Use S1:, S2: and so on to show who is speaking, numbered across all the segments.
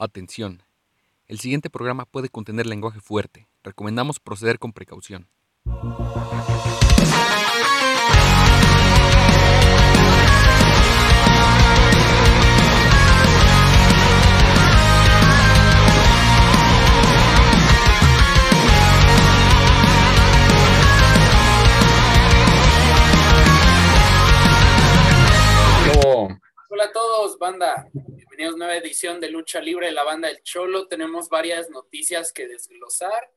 S1: Atención. El siguiente programa puede contener lenguaje fuerte. Recomendamos proceder con precaución.
S2: Hola a todos, banda. Bienvenidos a una nueva edición de Lucha Libre, la banda del Cholo. Tenemos varias noticias que desglosar,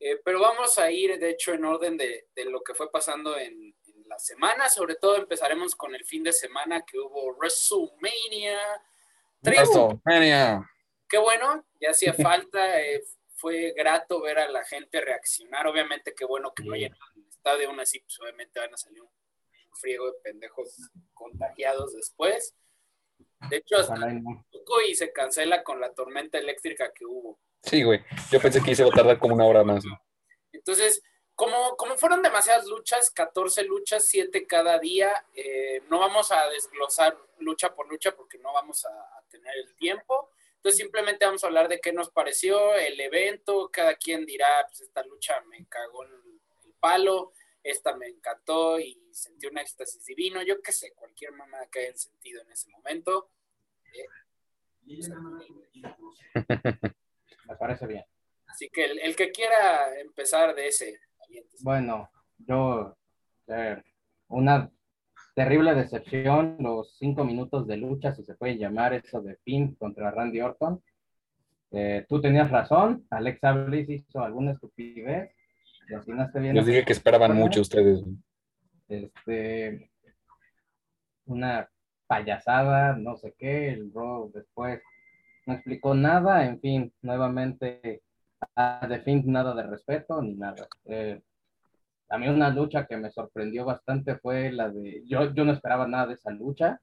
S2: eh, pero vamos a ir, de hecho, en orden de, de lo que fue pasando en, en, la semana. Sobre todo empezaremos con el fin de semana que hubo WrestleMania.
S3: WrestleMania.
S2: Qué bueno, ya hacía falta. Eh, fue grato ver a la gente reaccionar. Obviamente, qué bueno que no hayan estado de una así, pues obviamente van a salir un friego de pendejos contagiados después. De hecho, hasta un poco y se cancela con la tormenta eléctrica que hubo.
S3: Sí, güey. Yo pensé que se iba a tardar como una hora más.
S2: Entonces, como, como fueron demasiadas luchas, 14 luchas, 7 cada día, eh, no vamos a desglosar lucha por lucha porque no vamos a, a, tener el tiempo. Entonces, simplemente vamos a hablar de qué nos pareció el evento. Cada quien dirá, pues esta lucha me cagó en el palo, esta me encantó y sentí un éxtasis divino, yo qué sé, cualquier mamada que hayan sentido en ese momento. Eh,
S4: Me parece bien.
S2: Así que el, el, que quiera empezar de ese.
S4: Bueno, yo, eh, una terrible decepción, los cinco minutos de lucha, si se puede llamar eso de Finn contra Randy Orton. Eh, tú tenías razón, Alexa Bliss hizo alguna estupidez. Bien
S3: Les dije que esperaban mucho ustedes.
S4: Este, una payasada, no sé qué, el Raw después no explicó nada, en fin, nuevamente a The nada de respeto ni nada. Eh, a mí una lucha que me sorprendió bastante fue la de, yo, yo no esperaba nada de esa lucha,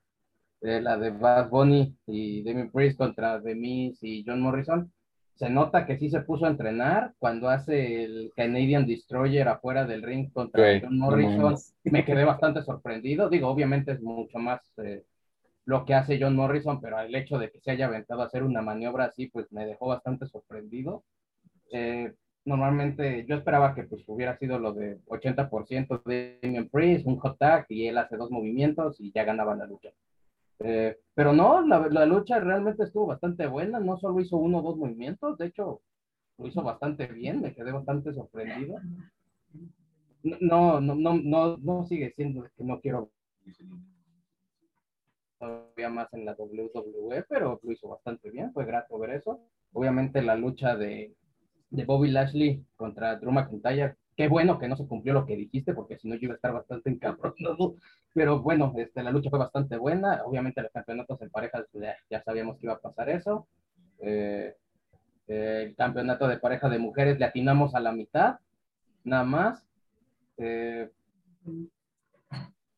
S4: eh, la de Bad Bunny y Demi Priest contra The Miz y John Morrison. Se nota que sí se puso a entrenar cuando hace el Canadian Destroyer afuera del ring contra okay, John Morrison. No me quedé bastante sorprendido. Digo, obviamente es mucho más eh, lo que hace John Morrison, pero el hecho de que se haya aventado a hacer una maniobra así, pues me dejó bastante sorprendido. Eh, normalmente yo esperaba que pues hubiera sido lo de 80% de Damian Priest, un hot tag y él hace dos movimientos y ya ganaba la lucha. Eh, pero no, la, la, lucha realmente estuvo bastante buena, no solo hizo uno o dos movimientos, de hecho lo hizo bastante bien, me quedé bastante sorprendido. No, no, no, no, no sigue siendo que no quiero todavía más en la WWE, pero lo hizo bastante bien, fue grato ver eso. Obviamente la lucha de, de Bobby Lashley contra Drew McIntyre, qué bueno que no se cumplió lo que dijiste, porque si no yo iba a estar bastante encabronado. Pero bueno, este, la lucha fue bastante buena. Obviamente los campeonatos en parejas ya, ya sabíamos que iba a pasar eso. Eh, eh, el campeonato de pareja de mujeres le atinamos a la mitad, nada más. Eh,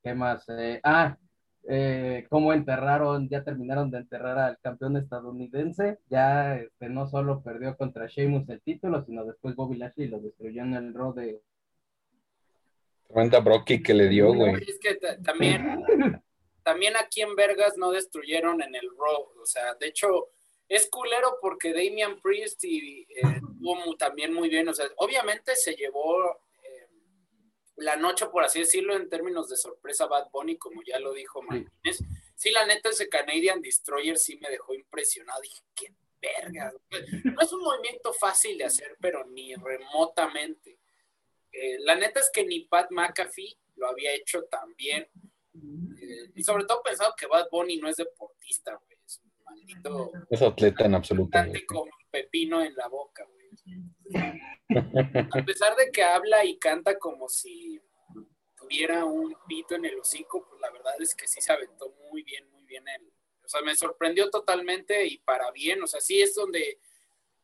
S4: ¿Qué más? ah, eh, cómo enterraron, ya terminaron de enterrar al campeón estadounidense, ya este, no solo perdió contra Sheamus el título, sino después Bobby Lashley lo destruyó en el Raw de...
S3: Cuenta Brocky que le dio, güey.
S2: Es que también, también aquí en Vergas no destruyeron en el Raw, o sea, de hecho es culero porque Damian Priest y, eh, estuvo también muy bien, o sea, obviamente se llevó la noche, por así decirlo, en términos de sorpresa, Bad Bunny, como ya lo dijo Martínez. Sí. la neta, ese Canadian Destroyer sí me dejó impresionado. Dije, qué verga. No es un movimiento fácil de hacer, pero ni remotamente. Eh, la neta es que ni Pat McAfee lo había hecho tan bien. Eh, y sobre todo pensado que Bad Bunny no es deportista, güey. Es un maldito.
S3: Es atleta en absoluto.
S2: Con pepino en la boca, güey. A pesar de que habla y canta como si tuviera un pito en el hocico, pues la verdad es que sí se aventó muy bien, muy bien él. O sea, me sorprendió totalmente y para bien, o sea, sí es donde,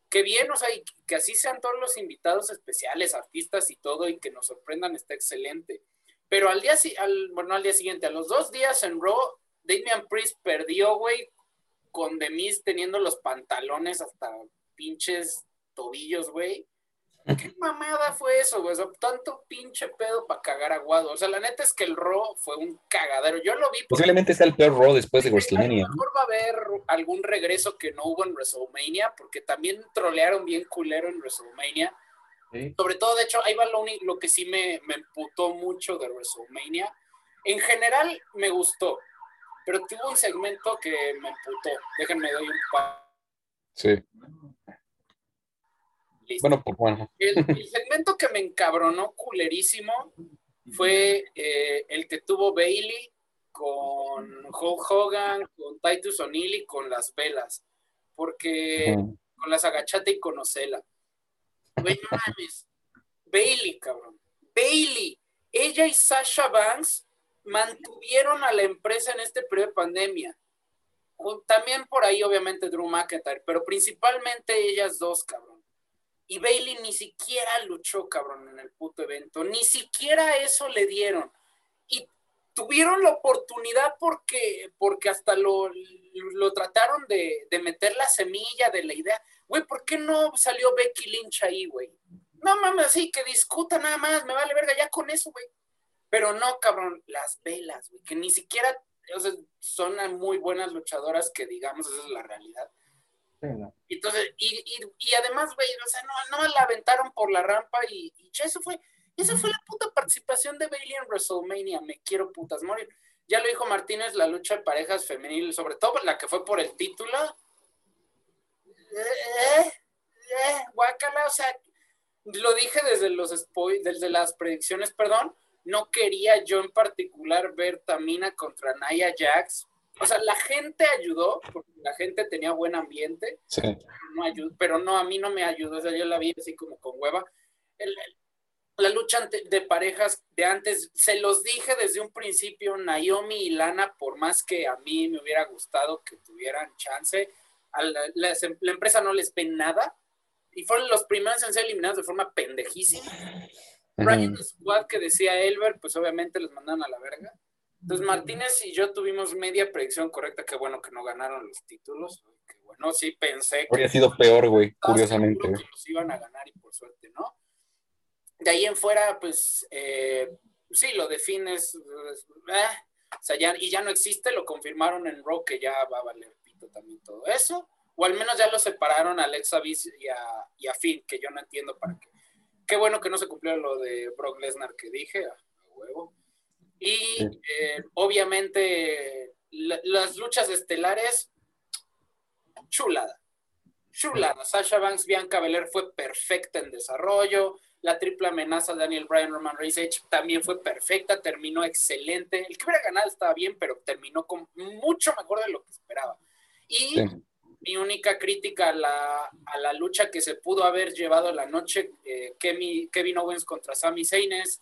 S2: que bien, o sea, y que así sean todos los invitados especiales, artistas y todo, y que nos sorprendan, está excelente. Pero al día, bueno, al día siguiente, a los dos días en Raw, Damian Priest perdió, güey, con Demis teniendo los pantalones hasta pinches tobillos, güey. ¿Qué mamada fue eso, güey? O sea, tanto pinche pedo para cagar aguado. O sea, la neta es que el Raw fue un cagadero. Yo lo vi.
S3: Posiblemente sea el peor Raw después de
S2: A lo
S3: WrestleMania.
S2: mejor va a haber algún regreso que no hubo en WrestleMania, porque también trolearon bien culero en WrestleMania.
S4: Sí.
S2: Sobre todo, de hecho, ahí va lo, único, lo que sí me, me emputó mucho de WrestleMania. En general, me gustó, pero tuvo un segmento que me emputó. Déjenme doy un pa.
S3: Sí.
S2: Listo.
S3: Bueno, pues bueno.
S2: El, el segmento que me encabronó culerísimo fue eh, el que tuvo Bailey con Hulk Hogan, con Titus O'Neill y con las velas. Porque con las agachate y con Ocela. Güey, no mames. Bailey, cabrón. Bailey. Ella y Sasha Banks mantuvieron a la empresa en este periodo de pandemia. También por ahí, obviamente, Drew McIntyre, pero principalmente ellas dos, cabrón. Y Bailey ni siquiera luchó, cabrón, en el puto evento. Ni siquiera eso le dieron. Y tuvieron la oportunidad porque, porque hasta lo, lo trataron de, de meter la semilla de la idea. Güey, ¿por qué no salió Becky Lynch ahí, güey? No mames, así que discuta nada más, me vale verga ya con eso, güey. Pero no, cabrón, las velas, güey, que ni siquiera, o sea, son muy buenas luchadoras que digamos, esa es la realidad. Entonces, y, y, además, güey, o sea, no, no la aventaron por la rampa y, y eso fue, esa fue la puta participación de Bailey en WrestleMania, me quiero putas morir. Ya lo dijo Martínez, la lucha de parejas femenil, sobre todo la que fue por el título. Eh, eh, eh, o sea, lo dije desde los spoil- desde las predicciones, perdón, no quería yo en particular ver Tamina contra Naya Jax. O sea, la gente ayudó, porque la gente tenía buen ambiente,
S3: Sí.
S2: no ayudó, pero no, a mí no me ayudó, o sea, yo la vi así como con hueva. El- el- la lucha ante- de parejas de antes, se los dije desde un principio, Naomi y Lana, por más que a mí me hubiera gustado que tuvieran chance, a la, la- la empresa no les ve nada, y fueron los primeros en ser eliminados de forma pendejísima.
S3: Ujú.
S2: Squad que decía Elber, pues obviamente los mandaron a la verga. Entonces Martínez y yo tuvimos media predicción correcta, que bueno que no ganaron los títulos, que bueno, sí pensé que
S3: Habría sido peor, güey, curiosamente.
S2: que los iban a ganar y por suerte no. De ahí en fuera, pues eh, sí, lo defines, eh, o sea, ya, y ya no existe, lo confirmaron en Raw que ya va a valer pito también todo eso, o al menos ya lo separaron a Alexa Bliss y a, y a Finn, que yo no entiendo para qué. Qué bueno que no se cumplió lo de Brock Lesnar que dije, a huevo. Y eh, obviamente la- las luchas estelares, chulada chulada. Sasha Banks, Bianca Belair fue perfecta en desarrollo. La triple amenaza Daniel Bryan, Roman Reigns Edge también fue perfecta, terminó excelente. El que hubiera ganado estaba bien, pero terminó con mucho mejor de lo que esperaba. Y
S3: Sí.
S2: mi única crítica a la, a la lucha que se pudo haber llevado la noche, eh, Kevin Owens contra Sami Zayn es,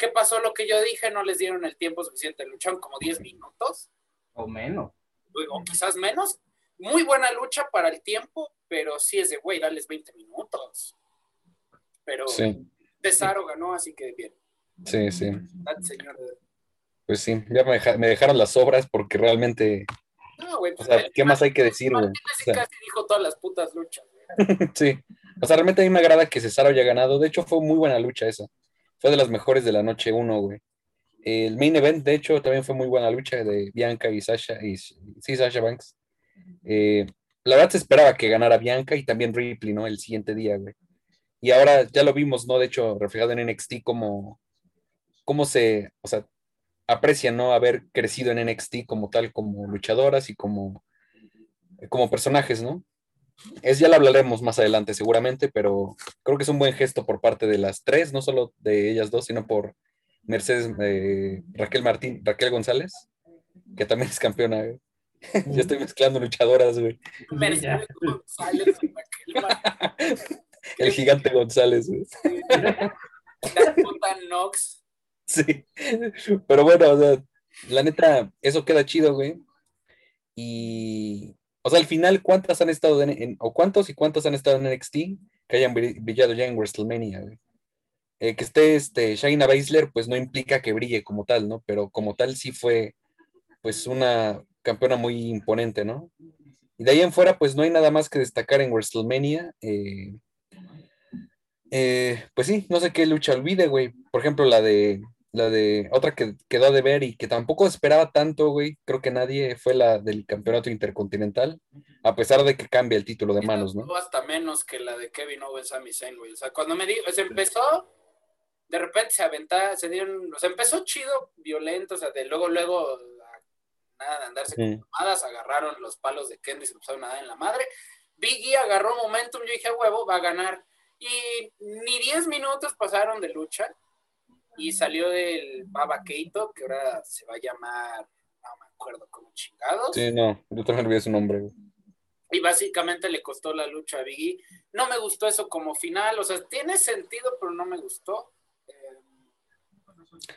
S2: ¿qué pasó lo que yo dije? No les dieron el tiempo suficiente, lucharon como 10 minutos
S4: O menos.
S2: o quizás menos. Muy buena lucha para el tiempo, pero sí es de, güey, dales 20 minutos. Pero
S3: Sí,
S2: Cesaro ganó, así que bien.
S3: sí, sí.
S2: Señor.
S3: Pues sí, ya me, deja- me dejaron las obras porque realmente,
S2: No, güey,
S3: o
S2: pues,
S3: sea,
S2: el-
S3: ¿qué más hay que decir, güey? O sea,
S2: casi dijo todas las putas luchas. güey.
S3: Sí, o sea, realmente a mí me agrada que Cesaro haya ganado. De hecho, fue muy buena lucha esa. Fue de las mejores de la noche uno, güey. El main event, de hecho, también fue muy buena lucha de Bianca y Sasha, y sí, Sasha Banks. Eh, la verdad se esperaba que ganara Bianca y también Ripley, ¿no? El siguiente día, güey. Y ahora ya lo vimos, ¿no? De hecho, reflejado en NXT, como, cómo se, o sea, aprecia, ¿no? Haber crecido en NXT como tal, como luchadoras y como, como personajes, ¿no? Es ya lo hablaremos más adelante seguramente, pero creo que es un buen gesto por parte de las tres, no solo de ellas dos, sino por Mercedes eh, Raquel Martín, Raquel González, que también es campeona. güey. ya estoy mezclando luchadoras, güey.
S2: Mercedes González,
S3: El gigante González, güey.
S2: Dakota Knox.
S3: Sí. Pero bueno, o sea, la neta, eso queda chido, güey. Y, o sea, al final, ¿cuántas han estado en, o cuántos y cuántos han estado en NXT que hayan bri- brillado ya en WrestleMania? Eh, que esté este Shayna Baszler, pues no implica que brille como tal, ¿no? Pero como tal sí fue, pues, una campeona muy imponente, ¿no? Y de ahí en fuera, pues no hay nada más que destacar en WrestleMania. eh, Eh, pues sí, no sé qué lucha olvide, güey. Por ejemplo, la de la de otra que quedó de ver y que tampoco esperaba tanto, güey. Creo que nadie fue la del campeonato intercontinental, a pesar de que cambia el título de manos, ¿no?
S2: Hasta menos que la de Kevin Owens, Sami Zayn, güey. O sea, cuando me dijo, se empezó, de repente se aventaba, se dieron, o sea, empezó chido, violento, o sea, de luego, luego, nada de andarse con tomadas, agarraron los palos de Kenny y se empezaron a dar en la madre. Biggie agarró momentum, yo dije, huevo, va a ganar. Y ni 10 minutos pasaron de lucha y salió del Baba Keito, que ahora se va a llamar, no me acuerdo cómo chingados.
S3: Sí, no, yo también olvidé su nombre.
S2: Y básicamente le costó la lucha a Biggie. No me gustó eso como final, o sea, tiene sentido, pero no me gustó.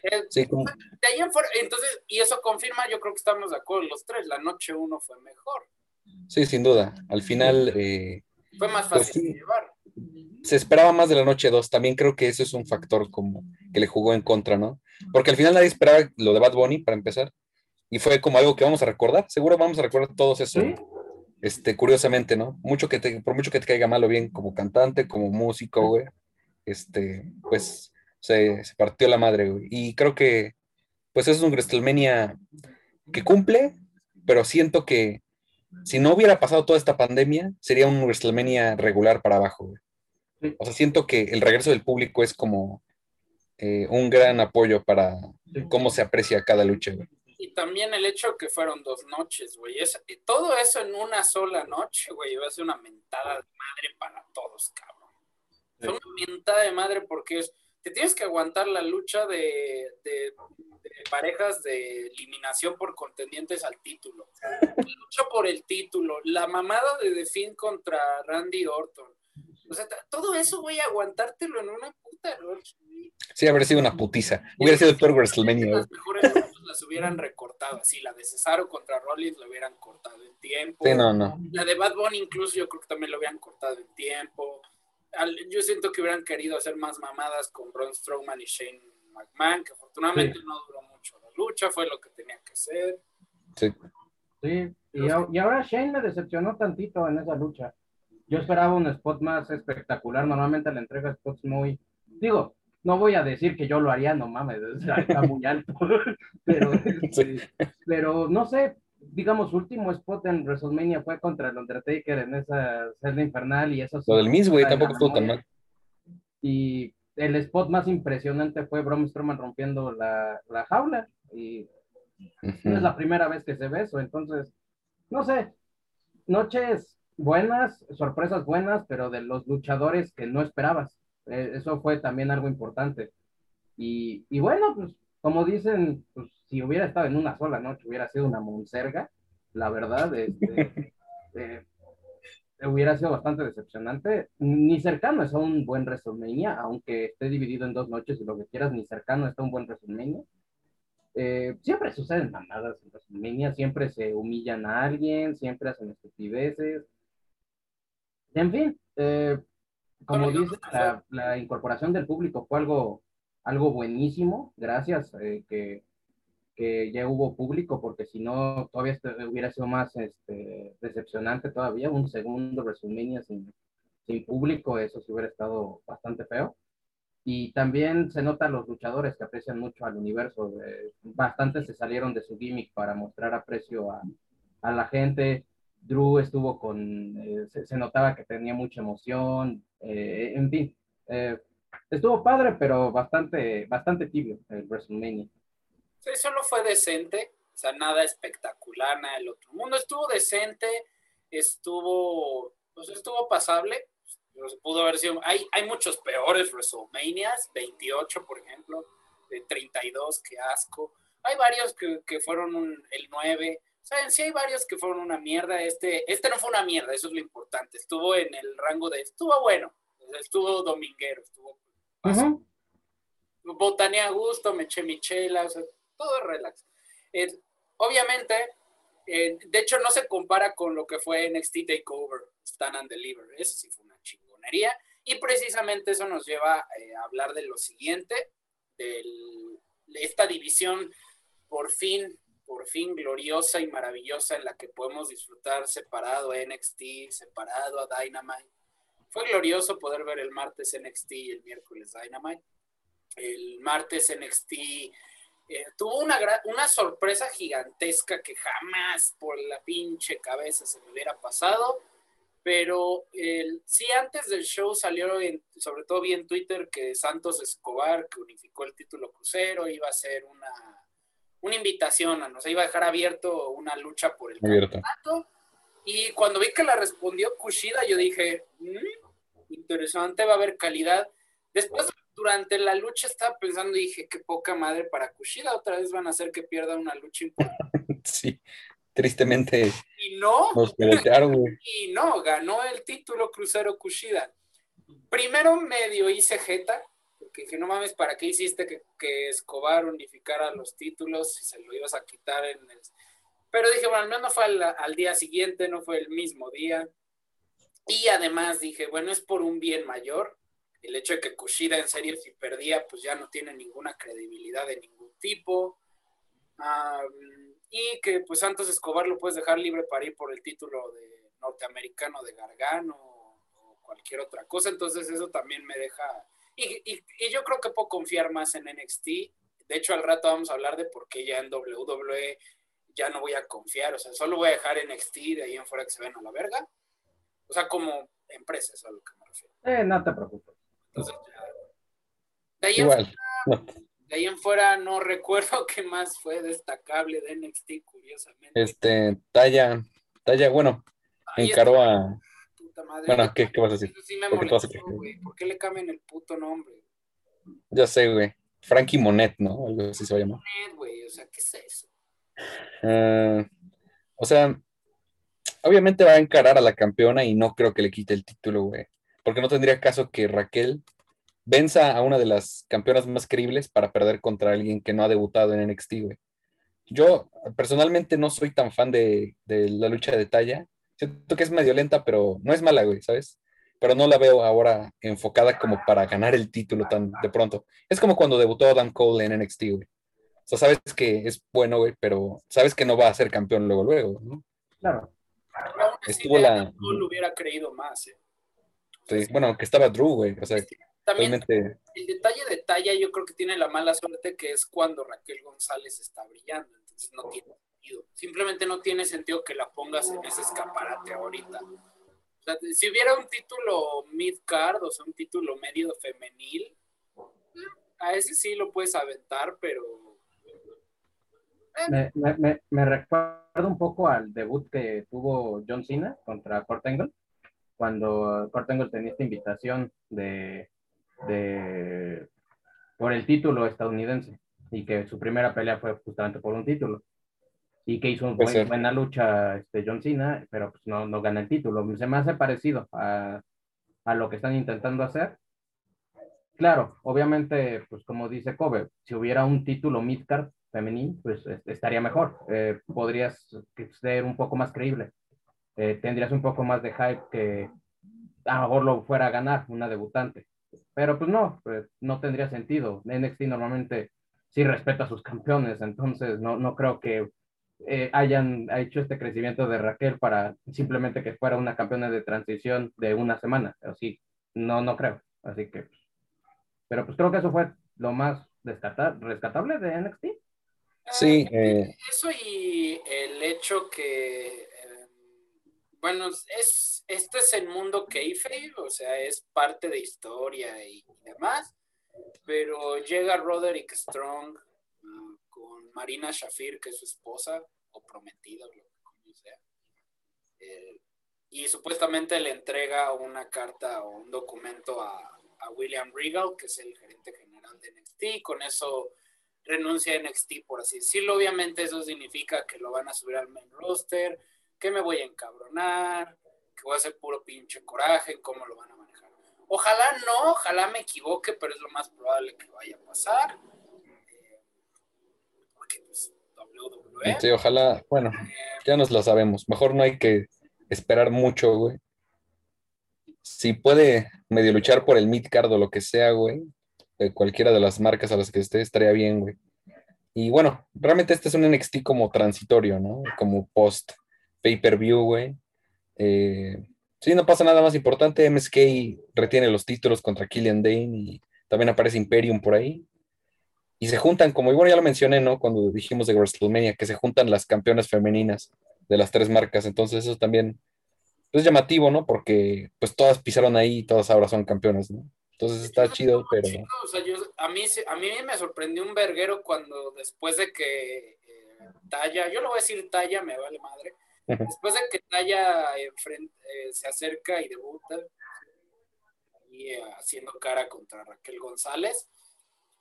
S2: Eh, sí, de ahí en fuera, entonces, y eso confirma, yo creo que estamos de acuerdo los tres, la noche uno fue mejor.
S3: Sí, sin duda. Al final... Eh,
S2: fue más pues fácil de llevar
S3: se esperaba más de la noche 2. También creo que eso es un factor como que le jugó en contra, ¿no? Porque al final nadie esperaba lo de Bad Bunny para empezar. Y fue como algo que vamos a recordar. Seguro vamos a recordar todos eso. Este, curiosamente, ¿no? Mucho que te, por mucho que te caiga mal o bien como cantante, como músico, güey. Este, pues se, se partió la madre, güey. Y creo que, pues es un WrestleMania que cumple, pero siento que si no hubiera pasado toda esta pandemia, sería un WrestleMania regular para abajo, güey. O sea, siento que el regreso del público es como eh, un gran apoyo para cómo se aprecia cada lucha, güey.
S2: Y también el hecho que fueron dos noches, güey. todo eso en una sola noche, güey, iba a ser una mentada de madre para todos, cabrón. Fue una mentada de madre porque es, te tienes que aguantar la lucha de, de, parejas de eliminación por contendientes al título. La lucha por el título, la mamada de The Finn contra Randy Orton o sea, todo eso, güey, aguantártelo en una puta noche.
S3: Sí, habría sido una putiza. Hubiera sido el peor WrestleMania.
S2: Las mejores las hubieran recortado así. La de Cesaro contra Rollins la hubieran cortado en tiempo.
S3: Sí, no, no.
S2: La de Bad Bunny incluso yo creo que también lo hubieran cortado en tiempo. Yo siento que hubieran querido hacer más mamadas con Braun Strowman y Shane McMahon, que afortunadamente no duró mucho la lucha, fue lo que tenía que ser.
S3: Sí.
S4: Sí, y, y ahora Shane me decepcionó tantito en esa lucha. Yo esperaba un spot más espectacular. Normalmente le entrega spots muy. Digo, no voy a decir que yo lo haría, no mames, está muy alto. pero, este, pero no sé, digamos, su último spot en WrestleMania fue contra el Undertaker en esa celda infernal y eso.
S3: Lo del mismo, güey, tampoco estuvo tan mal.
S4: Y el spot más impresionante fue Braun Strowman rompiendo la, la jaula. Y no es la primera vez que se ve eso, entonces, no sé, noches buenas, sorpresas buenas, pero de los luchadores que no esperabas. Eh, eso fue también algo importante. Y, y, bueno, pues como dicen, pues si hubiera estado en una sola noche, hubiera sido una monserga, la verdad, este, eh, hubiera sido bastante decepcionante. Ni cercano es a un buen WrestleMania, aunque esté dividido en dos noches y lo que quieras, ni cercano está un buen WrestleMania. Eh, siempre suceden mamadas en WrestleMania, siempre se humillan a alguien, siempre hacen estupideces. En fin, eh, como dice, la, incorporación del público fue algo, algo buenísimo, gracias eh, que, que, ya hubo público, porque si no, todavía este, hubiera sido más este, decepcionante todavía, un segundo WrestleMania sin, sin público, eso sí hubiera estado bastante feo. Y también se nota los luchadores que aprecian mucho al universo, eh, bastantes se salieron de su gimmick para mostrar aprecio a, a la gente, Drew estuvo con, eh, se, notaba que tenía mucha emoción, eh, en fin, eh, estuvo padre, pero bastante, bastante tibio el WrestleMania.
S2: Sí, solo fue decente, o sea, nada espectacular, nada del otro mundo, estuvo decente, estuvo, pues estuvo pasable, pudo haber sido, hay, hay muchos peores WrestleManias, 28 por ejemplo, de 32, qué asco, hay varios que, que fueron el 9, Saben, sí hay varios que fueron una mierda. Este, este no fue una mierda, eso es lo importante. Estuvo en el rango de. Estuvo bueno. Estuvo dominguero, estuvo. Uh Botané a gusto, me eché o sea, todo es relax. Eh, obviamente, eh, de hecho, no se compara con lo que fue NXT Takeover, Stand and Deliver. Eso sí fue una chingonería. Y precisamente eso nos lleva eh, a hablar de lo siguiente, de esta división por fin por fin gloriosa y maravillosa en la que podemos disfrutar separado a NXT, separado a Dynamite. fue glorioso poder ver el martes NXT y el miércoles Dynamite. El martes NXT eh, tuvo una, una sorpresa gigantesca que jamás por la pinche cabeza se me hubiera pasado. Pero sí, antes del show salió, sobre todo vi en Twitter, que Santos Escobar, que unificó el título crucero, iba a ser una, una invitación, a, nos iba a dejar abierto una lucha por el campeonato. Y cuando vi que la respondió Kushida, yo dije, mm, interesante, va a haber calidad. Después, durante la lucha, estaba pensando y dije, qué poca madre para Kushida, otra vez van a hacer que pierda una lucha
S3: importante. sí tristemente
S2: y no,
S3: nos
S2: Y no, ganó el título Crucero Kushida. Primero medio hice jeta, porque dije, no mames, ¿para qué hiciste que, Escobar unificara los títulos si se lo ibas a quitar en el... Pero dije, bueno, al menos no fue al, día siguiente, no fue el mismo día. Y además dije, bueno, es por un bien mayor. El hecho de que Kushida en serio si perdía, pues ya no tiene ninguna credibilidad de ningún tipo y que pues Santos Escobar lo puedes dejar libre para ir por el título de norteamericano de Gargano o cualquier otra cosa, entonces eso también me deja, y, yo creo que puedo confiar más en NXT, de hecho al rato vamos a hablar de por qué ya en WWE ya no voy a confiar, o sea, solo voy a dejar NXT de ahí en fuera que se ven a la verga, o sea, como empresa, es a lo que me refiero.
S4: Eh, no te preocupes. Entonces ya,
S2: de ahí Igual ahí en fuera no recuerdo qué más fue destacable de NXT, curiosamente.
S3: Este, Talla, Talla, bueno, encaró a. Bueno, ¿qué, ¿qué, vas a decir?
S2: Sí me molestó, ¿Por qué le cambian el puto nombre?
S3: Ya sé, güey. Frankie Monet, ¿no? Algo así se va a llamar.
S2: Monet, güey, o sea, ¿qué es eso?
S3: Uh, o sea, obviamente va a encarar a la campeona y no creo que le quite el título, güey. Porque no tendría caso que Raquel venza a una de las campeonas más creíbles para perder contra alguien que no ha debutado en NXT, güey. Yo personalmente no soy tan fan de, la lucha de talla. Siento que es medio lenta, pero no es mala, güey, ¿sabes? Pero no la veo ahora enfocada como para ganar el título tan de pronto. Es como cuando debutó Adam Cole en NXT, güey. O sea, sabes que es bueno, güey, pero sabes que no va a ser campeón luego, luego, ¿no?
S4: Claro.
S2: Estuvo la... No lo hubiera creído más, ¿eh?
S3: Sí, bueno, que estaba Drew, güey. O sea,
S2: también el detalle de talla yo creo que tiene la mala suerte que es cuando Raquel González está brillando, entonces no tiene Simplemente no tiene sentido que la pongas en ese escaparate ahorita. Si hubiera un título mid-card, o sea, un título medio femenil, a ese sí lo puedes aventar, pero...
S4: Me, me, me, recuerda un poco al debut que tuvo John Cena contra Kurt cuando Kurt tenía esta invitación de de, por el título estadounidense y que su primera pelea fue justamente por un título y que hizo una buena lucha este John Cena, pero pues no, no gana el título. Se me hace parecido a, a lo que están intentando hacer. Claro, obviamente, pues como dice Kobe, si hubiera un título midcard femenino, pues estaría mejor. Eh, podrías ser un poco más creíble. Eh, tendrías un poco más de hype que a lo mejor lo fuera a ganar una debutante. Pero pues no, pues, no tendría sentido. NXT normalmente sí respeta a sus campeones, entonces no, no creo que eh, hayan hecho este crecimiento de Raquel para simplemente que fuera una campeona de transición de una semana. Así, no, no creo. Así que, pero pues creo que eso fue lo más rescatable de NXT.
S3: Sí. Eh,
S2: eso y el hecho que bueno, es, este es el mundo kayfabe, o sea, es parte de historia y, demás, pero llega Roderick Strong Marina Shafir, que es su esposa, o prometida, como sea, eh, y supuestamente le entrega una carta o un documento a, William Regal, que es el gerente general de NXT, y con eso renuncia a NXT, por así decirlo. Obviamente eso significa que lo van a subir al main roster, que me voy a encabronar, que voy a hacer puro pinche coraje, cómo lo van a manejar. Ojalá no, ojalá me equivoque, pero es lo más probable que vaya a pasar. Pues WWE.
S3: Sí, ojalá, bueno, ya nos lo sabemos. Mejor no hay que esperar mucho, güey. Si puede medio luchar por el mid-card o lo que sea, güey, de cualquiera de las marcas a las que esté, estaría bien, güey. Y bueno, realmente este es un NXT como transitorio, ¿no? Como post pay-per-view, güey. Eh, Sí, no pasa nada más importante. MSK retiene los títulos contra Killian Dane y también aparece Imperium por ahí. Y se juntan, como igual ya lo mencioné, ¿no? Cuando dijimos de WrestleMania, que se juntan las campeonas femeninas de las tres marcas. Entonces eso también es llamativo, ¿no? Porque pues todas pisaron ahí y todas ahora son campeonas, ¿no? Entonces está chido, pero...
S2: O sea, yo, a, mí, a mí me sorprendió un verguero cuando después de que eh, Talla, yo lo voy a decir Talla, me vale madre, después de que Talla eh, se acerca y debuta, y eh, haciendo cara contra Raquel González,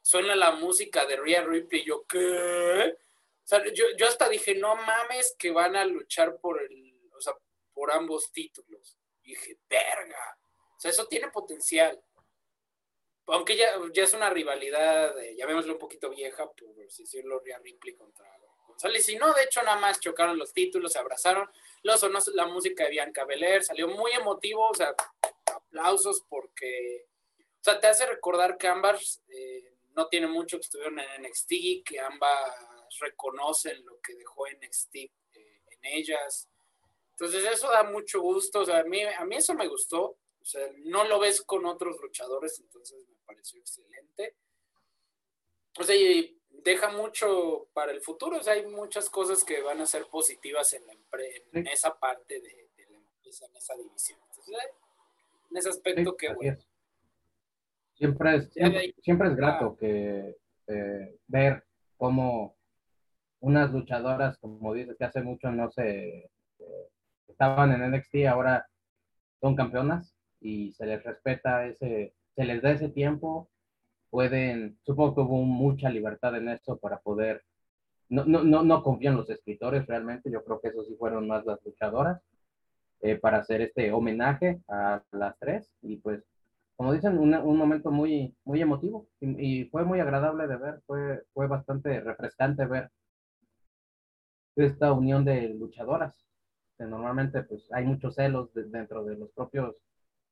S2: suena la música de Rhea Ripley, y yo, ¿qué? O sea, yo, yo hasta dije, no mames que van a luchar por el, o sea, por ambos títulos. Dije, verga. O sea, eso tiene potencial aunque ya, ya es una rivalidad, ya llamémoslo un poquito vieja, por decirlo, Rhea Ripley contra González. Y no, de hecho, nada más chocaron los títulos, se abrazaron. Los sonó la música de Bianca Belair, salió muy emotivo, o sea, aplausos porque, o sea, te hace recordar que ambas eh, no tiene mucho que estuvieron en NXT, que ambas reconocen lo que dejó NXT eh, en ellas. Entonces, eso da mucho gusto, o sea, a mí, a mí eso me gustó. O sea, no lo ves con otros luchadores, entonces pareció excelente. O sea, y deja mucho para el futuro, o sea, hay muchas cosas que van a ser positivas en, la en esa parte de, la empresa, en esa división. Entonces, en ese aspecto que bueno.
S4: Siempre es, siempre, es grato que eh, ver cómo unas luchadoras, como dices, que hace mucho no se eh, estaban en NXT, ahora son campeonas y se les respeta ese, se les da ese tiempo, pueden, supongo que hubo mucha libertad en eso para poder, no, no, no, no confío en los escritores realmente, yo creo que esos sí fueron más las luchadoras, eh, para hacer este homenaje a las tres, y pues, como dicen, un, momento muy, muy emotivo, y, fue muy agradable de ver, fue, fue bastante refrescante ver esta unión de luchadoras, normalmente pues hay muchos celos dentro de los propios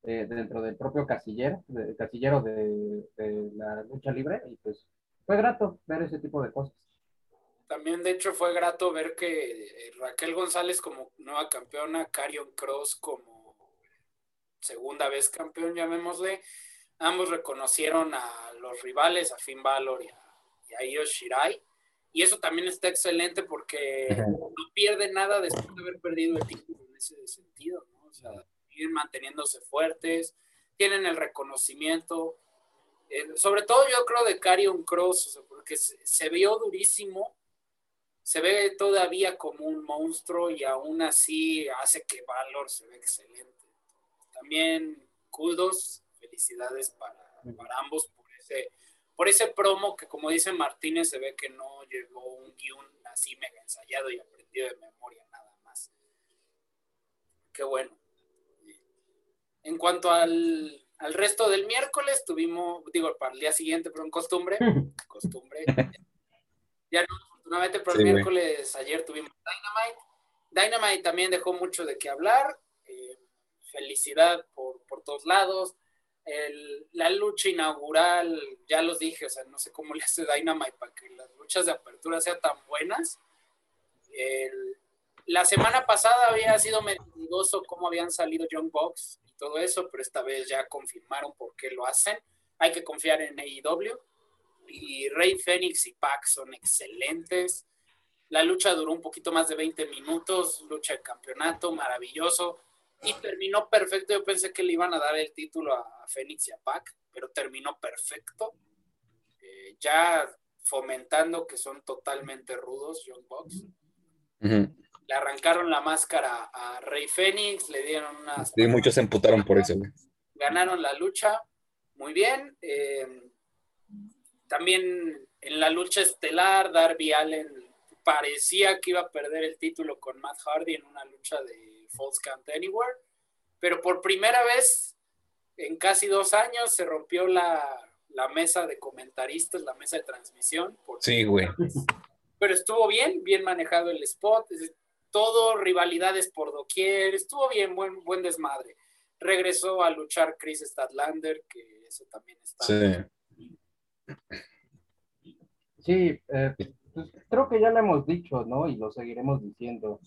S4: eh, dentro del propio casillero, de, casillero de, la lucha libre y pues fue grato ver ese tipo de cosas.
S2: También de hecho fue grato ver que eh, Raquel González como nueva campeona, Carion Cross como segunda vez campeón, llamémosle, ambos reconocieron a los rivales, a Finn Balor y a, Io Shirai. Y eso también está excelente porque no pierde nada después de haber perdido el título en ese sentido, ¿no? O sea, manteniéndose fuertes, tienen el reconocimiento. Eh, sobre todo yo creo de Carion Cross, porque se, vio durísimo, se ve todavía como un monstruo y aún así hace que Valor se ve excelente. También kudos, felicidades para, para ambos por ese, por ese promo que como dice Martínez se ve que no llegó un guion así mega ensayado y aprendido de memoria nada más. Qué bueno. En cuanto al, resto del miércoles, tuvimos, digo, para el día siguiente, pero en costumbre, costumbre. ya no, afortunadamente, pero el miércoles ayer tuvimos Dynamite. Dynamite también dejó mucho de qué hablar. Felicidad por, todos lados. la lucha inaugural, ya los dije, o sea, no sé cómo le hace Dynamite para que las luchas de apertura sean tan buenas. la semana pasada había sido medio cómo habían salido John Box todo eso, pero esta vez ya confirmaron por qué lo hacen. Hay que confiar en AEW. Y Rey Fénix y Pac son excelentes. La lucha duró un poquito más de 20 minutos, lucha de campeonato, maravilloso. Y terminó perfecto. Yo pensé que le iban a dar el título a Fénix y a Pac, pero terminó perfecto. Eh, ya fomentando que son totalmente rudos, John Box le arrancaron la máscara a Rey Fénix, le dieron unas...
S3: Sí, muchos se emputaron por eso.
S2: Ganaron la lucha, muy bien. Eh, también en la lucha estelar, Darby Allen parecía que iba a perder el título con Matt Hardy en una lucha de False Count Anywhere, pero por primera vez en casi dos años se rompió la, la mesa de comentaristas, la mesa de transmisión.
S3: Sí, güey.
S2: Pero estuvo bien, bien manejado el spot todo rivalidades por doquier, estuvo bien, buen, buen desmadre. Regresó a luchar Chris Statlander, que eso también está.
S3: Sí.
S4: Sí, eh, pues, creo que ya lo hemos dicho, ¿no? Y lo seguiremos diciendo.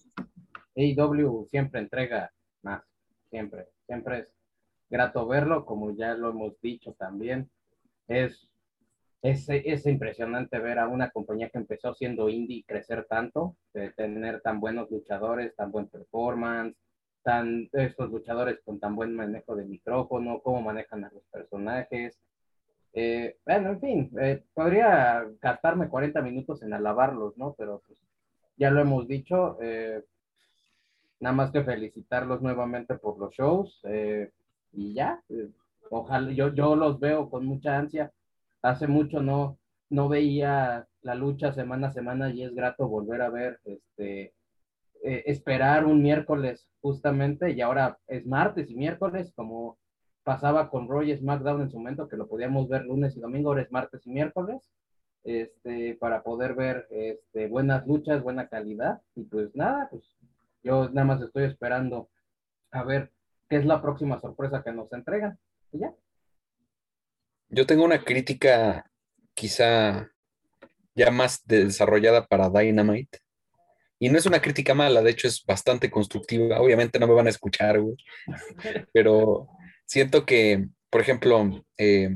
S4: AEW siempre entrega más. siempre, siempre es grato verlo, como ya lo hemos dicho también. Es, es, es impresionante ver a una compañía que empezó siendo indie crecer tanto, de tener tan buenos luchadores, tan buen performance, tan, estos luchadores con tan buen manejo de micrófono, cómo manejan a los personajes. Eh, bueno, en fin, eh, podría gastarme 40 minutos en alabarlos, ¿no? Pero pues, ya lo hemos dicho, eh, nada más que felicitarlos nuevamente por los shows y ya, ojalá, yo, yo los veo con mucha ansia. Hace mucho no, no veía la lucha semana a semana y es grato volver a ver este eh, esperar un miércoles justamente y ahora es martes y miércoles como pasaba con Roy SmackDown en su momento que lo podíamos ver lunes y domingo, ahora es martes y miércoles este, para poder ver este, buenas luchas, buena calidad y pues nada, pues yo nada más estoy esperando a ver qué es la próxima sorpresa que nos entregan y ya.
S3: Yo tengo una crítica quizá ya más desarrollada para Dynamite y no es una crítica mala, de hecho es bastante constructiva. Obviamente no me van a escuchar, güey. Pero siento que, por ejemplo, eh,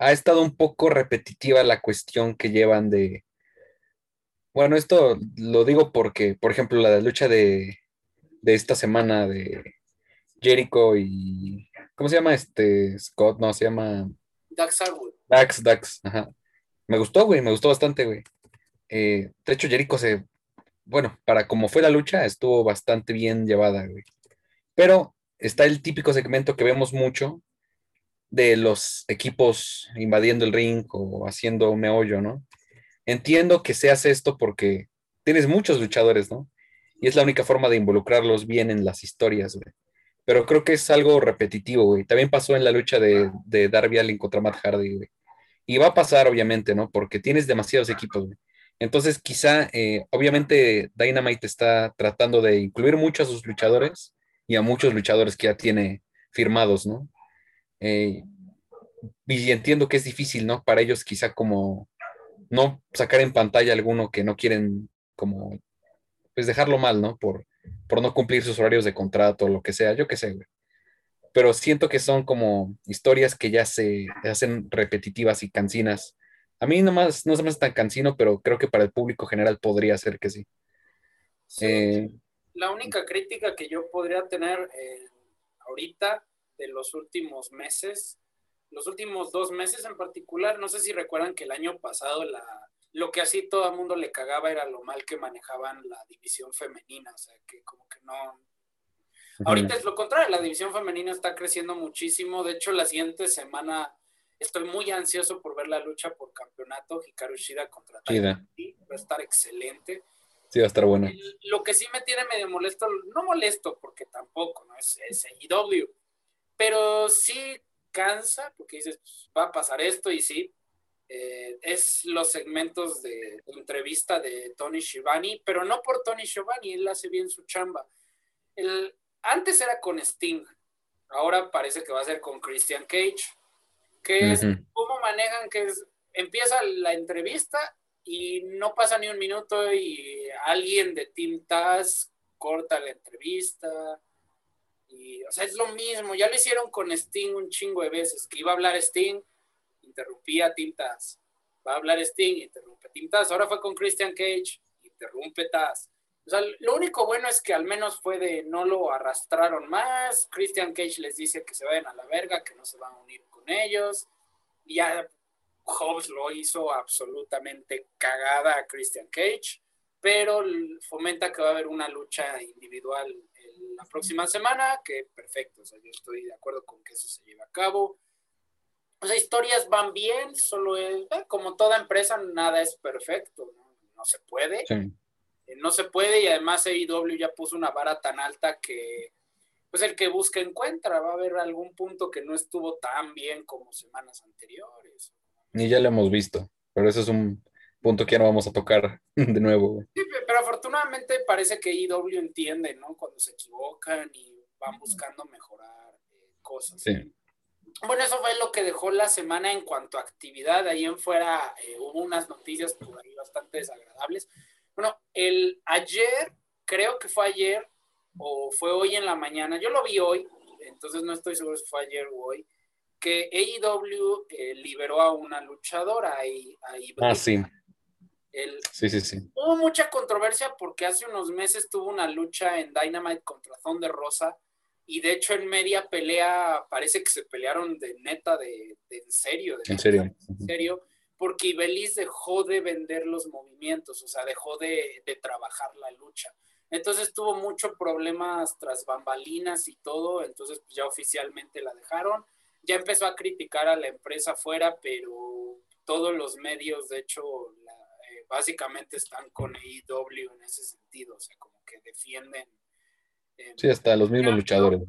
S3: ha estado un poco repetitiva la cuestión que llevan de... Bueno, esto lo digo porque, por ejemplo, la lucha de, de esta semana de Jericho y... ¿Cómo se llama este? Scott, no, se llama...
S2: Dax Harwood.
S3: Dax, Dax, ajá. Me gustó, güey, me gustó bastante, güey. Eh, de hecho, Jericho se bueno, para como fue la lucha, estuvo bastante bien llevada, güey. Pero está el típico segmento que vemos mucho de los equipos invadiendo el ring o haciendo meollo, ¿no? Entiendo que se hace esto porque tienes muchos luchadores, ¿no? Y es la única forma de involucrarlos bien en las historias, güey. Pero creo que es algo repetitivo, güey. También pasó en la lucha de, de Darby Allin contra Matt Hardy, güey. Y va a pasar, obviamente, ¿no? Porque tienes demasiados equipos, güey. Entonces, quizá, eh, obviamente, Dynamite está tratando de incluir mucho a sus luchadores y a muchos luchadores que ya tiene firmados, ¿no? Eh, y entiendo que es difícil, ¿no? Para ellos quizá como no sacar en pantalla alguno que no quieren como, pues dejarlo mal, ¿no? Por, por no cumplir sus horarios de contrato o lo que sea, yo qué sé, güey. Pero siento que son como historias que ya se hacen repetitivas y cansinas a mí nomás no se me hace tan cansino, pero creo que para el público general podría ser que sí.
S2: Eh, la única crítica que yo podría tener eh, ahorita de los últimos meses, los últimos dos meses en particular, no sé si recuerdan que el año pasado la, lo que así todo el mundo le cagaba era lo mal que manejaban la división femenina, o sea, que como que no... Ahorita es lo contrario, la división femenina está creciendo muchísimo, de hecho la siguiente semana Estoy muy ansioso por ver la lucha por campeonato Hikaru Shida contra Shida. Va a estar excelente.
S3: Sí, va a estar bueno.
S2: Lo que sí me tiene medio molesto, no molesto porque tampoco, ¿no? Es, es IW, pero sí cansa porque dices, pues, va a pasar esto y sí. Eh, es los segmentos de, entrevista de Tony Shivani, pero no por Tony Shivani, él hace bien su chamba. El, antes era con Sting, ahora parece que va a ser con Christian Cage que es cómo manejan que empieza la entrevista y no pasa ni un minuto y alguien de Team Taz corta la entrevista. Y, o sea, es lo mismo. Ya lo hicieron con Sting un chingo de veces. Que iba a hablar Sting, interrumpía Taz. Va a hablar Sting, interrumpe Taz. Ahora fue con Christian Cage, interrumpe Taz. O sea, lo único bueno es que al menos fue de no lo arrastraron más. Christian Cage les dice que se vayan a la verga, que no se van a unir ellos. Ya Hobbs lo hizo absolutamente cagada a Christian Cage, pero fomenta que va a haber una lucha individual la próxima semana, que perfecto, o sea, yo estoy de acuerdo con que eso se lleve a cabo. O sea, historias van bien, solo es, eh, como toda empresa, nada es perfecto, no, se puede. Eh, no se puede y además AEW ya puso una vara tan alta que pues el que busca encuentra, va a haber algún punto que no estuvo tan bien como semanas anteriores.
S3: Ni ya lo hemos visto, pero eso es un punto que ya no vamos a tocar de nuevo.
S2: Sí, pero afortunadamente parece que IW entiende, ¿no? Cuando se equivocan y van buscando mejorar eh, cosas.
S3: Sí.
S2: Bueno, eso fue lo que dejó la semana en cuanto a actividad. Ahí en fuera eh, hubo unas noticias por ahí bastante desagradables. Bueno, el ayer, creo que fue ayer, o fue hoy en la mañana, yo lo vi hoy, entonces no estoy seguro si fue ayer o hoy, que AEW eh, liberó a una luchadora ahí.
S3: ah, sí.
S2: Sí, sí, sí. Hubo mucha controversia porque hace unos meses tuvo una lucha en Dynamite contra Thunder Rosa y de hecho en media pelea parece que se pelearon de neta, de, en serio.
S3: en serio.
S2: En serio, porque Ibelis dejó de vender los movimientos, o sea, dejó de, de trabajar la lucha. Entonces tuvo muchos problemas tras bambalinas y todo, entonces ya oficialmente la dejaron. Ya empezó a criticar a la empresa afuera, pero todos los medios, de hecho, eh, básicamente están con AEW en ese sentido, o sea, como que defienden.
S3: Eh, sí, hasta los mismos luchadores.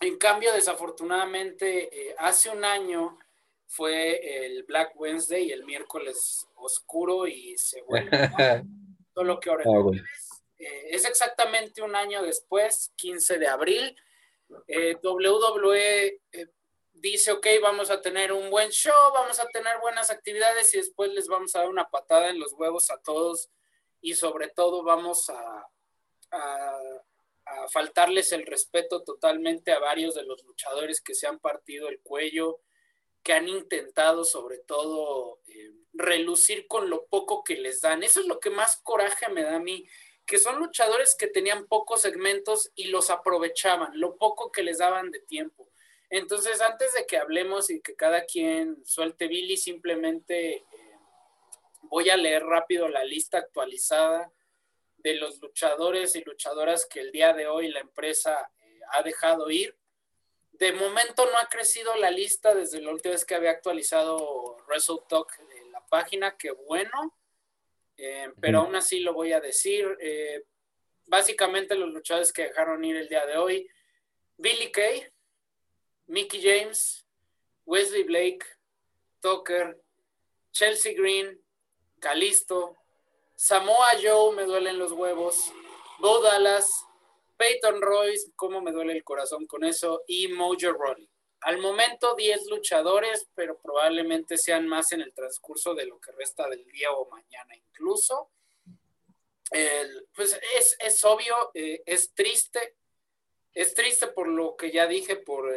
S2: En cambio, desafortunadamente, eh, hace un año fue el Black Wednesday, el miércoles oscuro y se vuelve. Todo lo que ahora ah, eh, es exactamente un año después, 15 de abril. WWE dice, ok, vamos a tener un buen show, vamos a tener buenas actividades y después les vamos a dar una patada en los huevos a todos y sobre todo vamos a, faltarles el respeto totalmente a varios de los luchadores que se han partido el cuello, que han intentado sobre todo relucir con lo poco que les dan. Eso es lo que más coraje me da a mí que son luchadores que tenían pocos segmentos y los aprovechaban, lo poco que les daban de tiempo. Entonces, antes de que hablemos y que cada quien suelte Billy, simplemente eh, voy a leer rápido la lista actualizada de los luchadores y luchadoras que el día de hoy la empresa eh, ha dejado ir. De momento no ha crecido la lista desde la última vez que había actualizado WrestleTalk en la página, que bueno. Eh, pero aún así lo voy a decir. Básicamente los luchadores que dejaron ir el día de hoy, Billy Kay, Mickey James, Wesley Blake, Tucker, Chelsea Green, Calisto, Samoa Joe, me duelen los huevos, Bo Dallas, Peyton Royce, cómo me duele el corazón con eso, y Mojo Rawley. Al momento 10 luchadores, pero probablemente sean más en el transcurso de lo que resta del día o mañana incluso. pues es, obvio, eh, es triste, es triste por lo que ya dije, por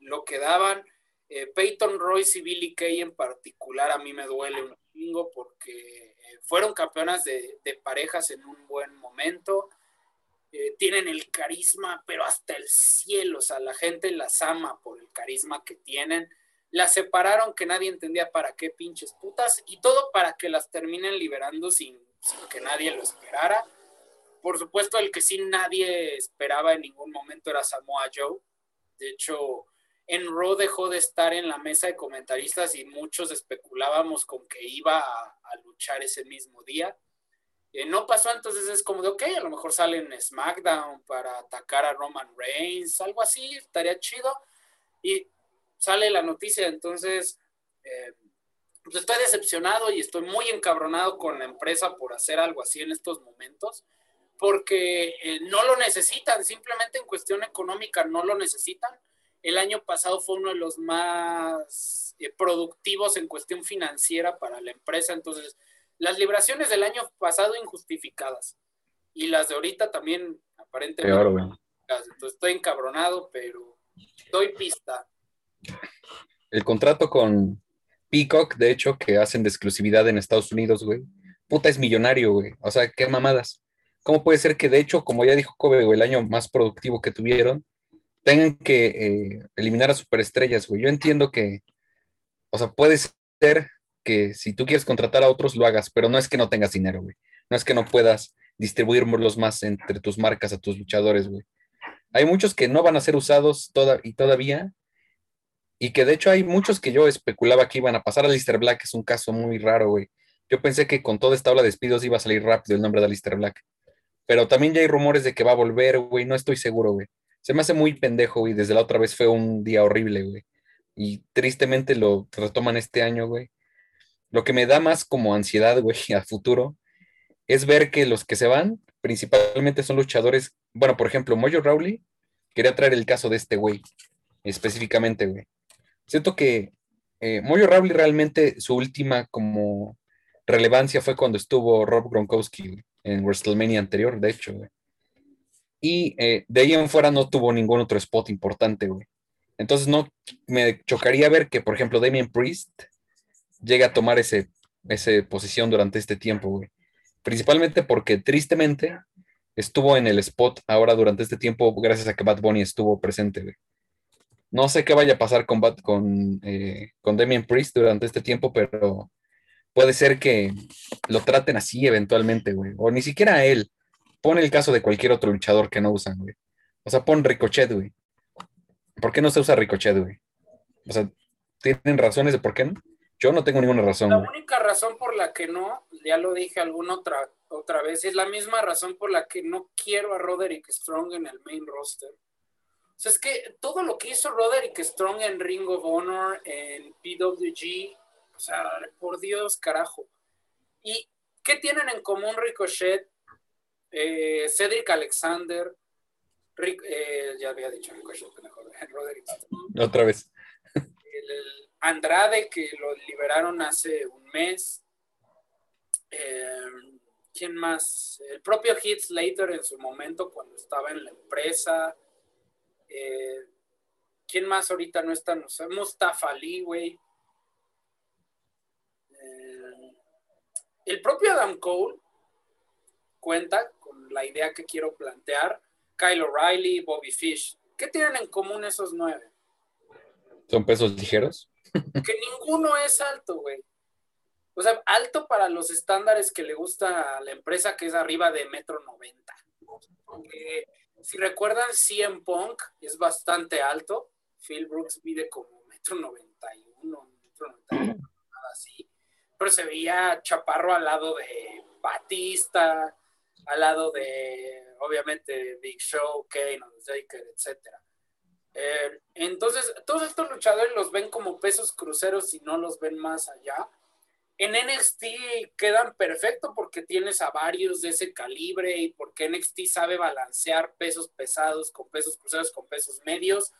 S2: lo que daban. Eh, Peyton Royce y Billy Kay en particular a mí me duele un chingo porque eh, fueron campeonas de, de parejas en un buen momento eh, tienen el carisma, pero hasta el cielo, o sea, la gente las ama por el carisma que tienen. Las separaron que nadie entendía para qué pinches putas y todo para que las terminen liberando sin, que nadie lo esperara. Por supuesto, el que sí nadie esperaba en ningún momento era Samoa Joe. De hecho, en Raw dejó de estar en la mesa de comentaristas y muchos especulábamos con que iba a luchar ese mismo día eh, no pasó, entonces es como de, ok, a lo mejor sale en SmackDown para atacar a Roman Reigns, algo así, estaría chido. Y sale la noticia, entonces, eh, pues estoy decepcionado y estoy muy encabronado con la empresa por hacer algo así en estos momentos, porque eh, no lo necesitan, simplemente en cuestión económica no lo necesitan. El año pasado fue uno de los más productivos en cuestión financiera para la empresa, entonces las del año pasado injustificadas y las de ahorita también aparentemente. Entonces estoy encabronado, pero doy pista.
S3: El contrato con Peacock, de hecho, que hacen de exclusividad en Estados Unidos, güey. Puta es millonario, güey. O sea, qué mamadas. ¿Cómo puede ser que, de hecho, como ya dijo Kobe, güey, el año más productivo que tuvieron, tengan que eh, eliminar a superestrellas, güey? Yo entiendo que, o sea, puede ser que si tú quieres contratar a otros, lo hagas, pero no es que no tengas dinero, güey. No es que no puedas distribuirlos más entre tus marcas a tus luchadores, güey. Hay muchos que no van a ser usados toda, y todavía, y que de hecho hay muchos que yo especulaba que iban a pasar. a Lister Black es un caso muy raro, güey. Yo pensé que con toda esta ola de despidos iba a salir rápido el nombre de Lister Black. Pero también ya hay rumores de que va a volver, güey. No estoy seguro, güey. Se me hace muy pendejo, güey. Desde la otra vez fue un día horrible, güey. Y tristemente lo retoman este año, güey. Lo que me da más como ansiedad, güey, a futuro, es ver que los que se van principalmente son luchadores. Bueno, por ejemplo, Mojo Rowley, quería traer el caso de este güey, específicamente, güey. Siento que eh, Mojo Rowley realmente su última como relevancia fue cuando estuvo Rob Gronkowski en WrestleMania anterior, de hecho. Y eh, de ahí en fuera no tuvo ningún otro spot importante, güey. Entonces no me chocaría ver que, por ejemplo, Damien Priest llegue a tomar ese, esa posición durante este tiempo, güey. Principalmente porque tristemente estuvo en el spot ahora durante este tiempo gracias a que Bad Bunny estuvo presente, güey. No sé qué vaya a pasar con, Bad, con, eh, con Damien Priest durante este tiempo, pero puede ser que lo traten así eventualmente, güey. O ni siquiera a él. Pon el caso de cualquier otro luchador que no usan, güey. O sea, pon Ricochet, güey. ¿Por qué no se usa Ricochet, güey? O sea, ¿tienen razones de por qué no? Yo no tengo ninguna razón.
S2: La
S3: güey.
S2: única razón por la que no, ya lo dije alguna otra, otra vez, es la misma razón por la que no quiero a Roderick Strong en el main roster. O sea, es que todo lo que hizo Roderick Strong en Ring of Honor, en PWG, o sea, por Dios, carajo. ¿Y qué tienen en común Ricochet, eh, Cedric Alexander, Rick, eh, ya había dicho Ricochet, mejor, Roderick
S3: Otra vez.
S2: el, el Andrade, que lo liberaron hace un mes. Eh, ¿Quién más? El propio Heath Slater en su momento cuando estaba en la empresa. Eh, ¿Quién más ahorita no está? No sé, Mustafa Ali, güey. Eh, el propio Adam Cole cuenta con la idea que quiero plantear. Kyle O'Reilly, Bobby Fish. ¿Qué tienen en común esos nueve?
S3: Son pesos ligeros.
S2: Que ninguno es alto, güey. O sea, alto para los estándares que le gusta a la empresa, que es arriba de metro noventa. Si recuerdan, CM Punk es bastante alto. Phil Brooks mide como metro noventa y uno, metro noventa y uno, nada así. Pero se veía chaparro al lado de Batista, al lado de, obviamente, Big Show, Kane, Undertaker, etcétera. Eh, entonces, todos estos luchadores los ven como pesos cruceros y no los ven más allá. En NXT quedan perfecto porque tienes a varios de ese calibre y porque NXT sabe balancear pesos pesados con pesos cruceros, con pesos medios.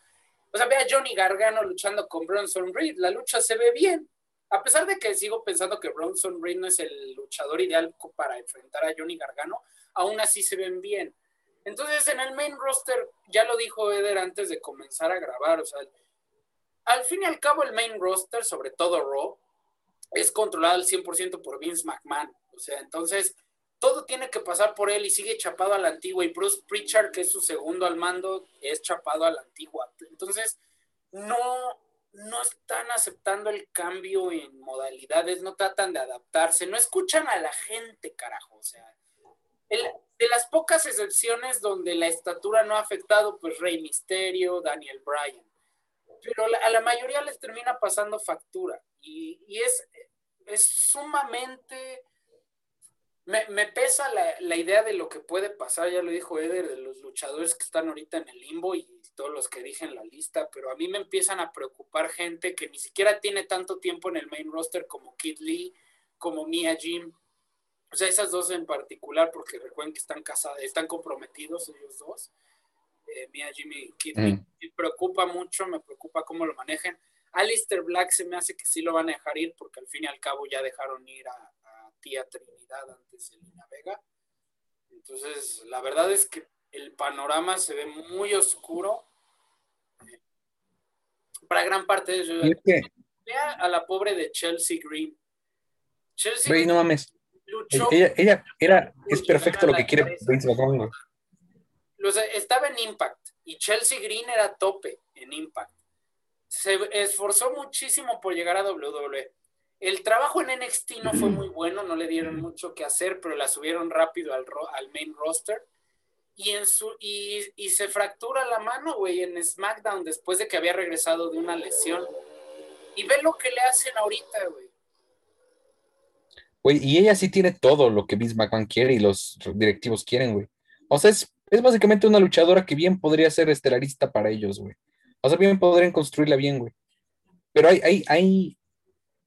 S2: O sea, ve a Johnny Gargano luchando con Bronson Reed, la lucha se ve bien. A pesar de que sigo pensando que Bronson Reed no es el luchador ideal para enfrentar a Johnny Gargano, aún así se ven bien. Entonces, en el main roster, ya lo dijo Eder antes de comenzar a grabar, o sea, al fin y al cabo el main roster, sobre todo Raw, es controlado al 100% por Vince McMahon. O sea, entonces, todo tiene que pasar por él y sigue chapado a la antigua. Y Bruce Pritchard, que es su segundo al mando, es chapado a la antigua. Entonces, no, no están aceptando el cambio en modalidades, no tratan de adaptarse, no escuchan a la gente, carajo. O sea, de las pocas excepciones donde la estatura no ha afectado, pues Rey Misterio, Daniel Bryan. Pero a la mayoría les termina pasando factura. Y, y es, es sumamente... Me, me pesa la, la, idea de lo que puede pasar, ya lo dijo Eder, de los luchadores que están ahorita en el limbo y todos los que dije en la lista, pero a mí me empiezan a preocupar gente que ni siquiera tiene tanto tiempo en el main roster como Kid Lee, como Mia Jim, o sea, esas dos en particular, porque recuerden que están casados, están comprometidos ellos dos. Eh, Mia Jimmy Kid mm. me preocupa mucho, me preocupa cómo lo manejen. Alistair Black se me hace que sí lo van a dejar ir, porque al fin y al cabo ya dejaron ir a, a Tía Trinidad antes de Lina Vega. Entonces, la verdad es que el panorama se ve muy oscuro. Para gran parte de eso. Vea a la pobre de Chelsea Green.
S3: Chelsea Green, no mames luchó. Ella, ella era, es perfecto lo que quiere Vince McMahon.
S2: Estaba en Impact y Chelsea Green era tope en Impact. Se esforzó muchísimo por llegar a WWE. El trabajo en NXT no fue muy bueno, no le dieron mucho que hacer, pero la subieron rápido al, al main roster. Y, en su, y, y se fractura la mano, güey, en SmackDown después de que había regresado de una lesión. Y ve lo que le hacen ahorita, güey.
S3: Güey, y ella sí tiene todo lo que Vince McMahon quiere y los directivos quieren, güey. O sea, es, es básicamente una luchadora que bien podría ser estelarista para ellos, güey. O sea, bien podrían construirla bien, güey. Pero hay, hay, hay,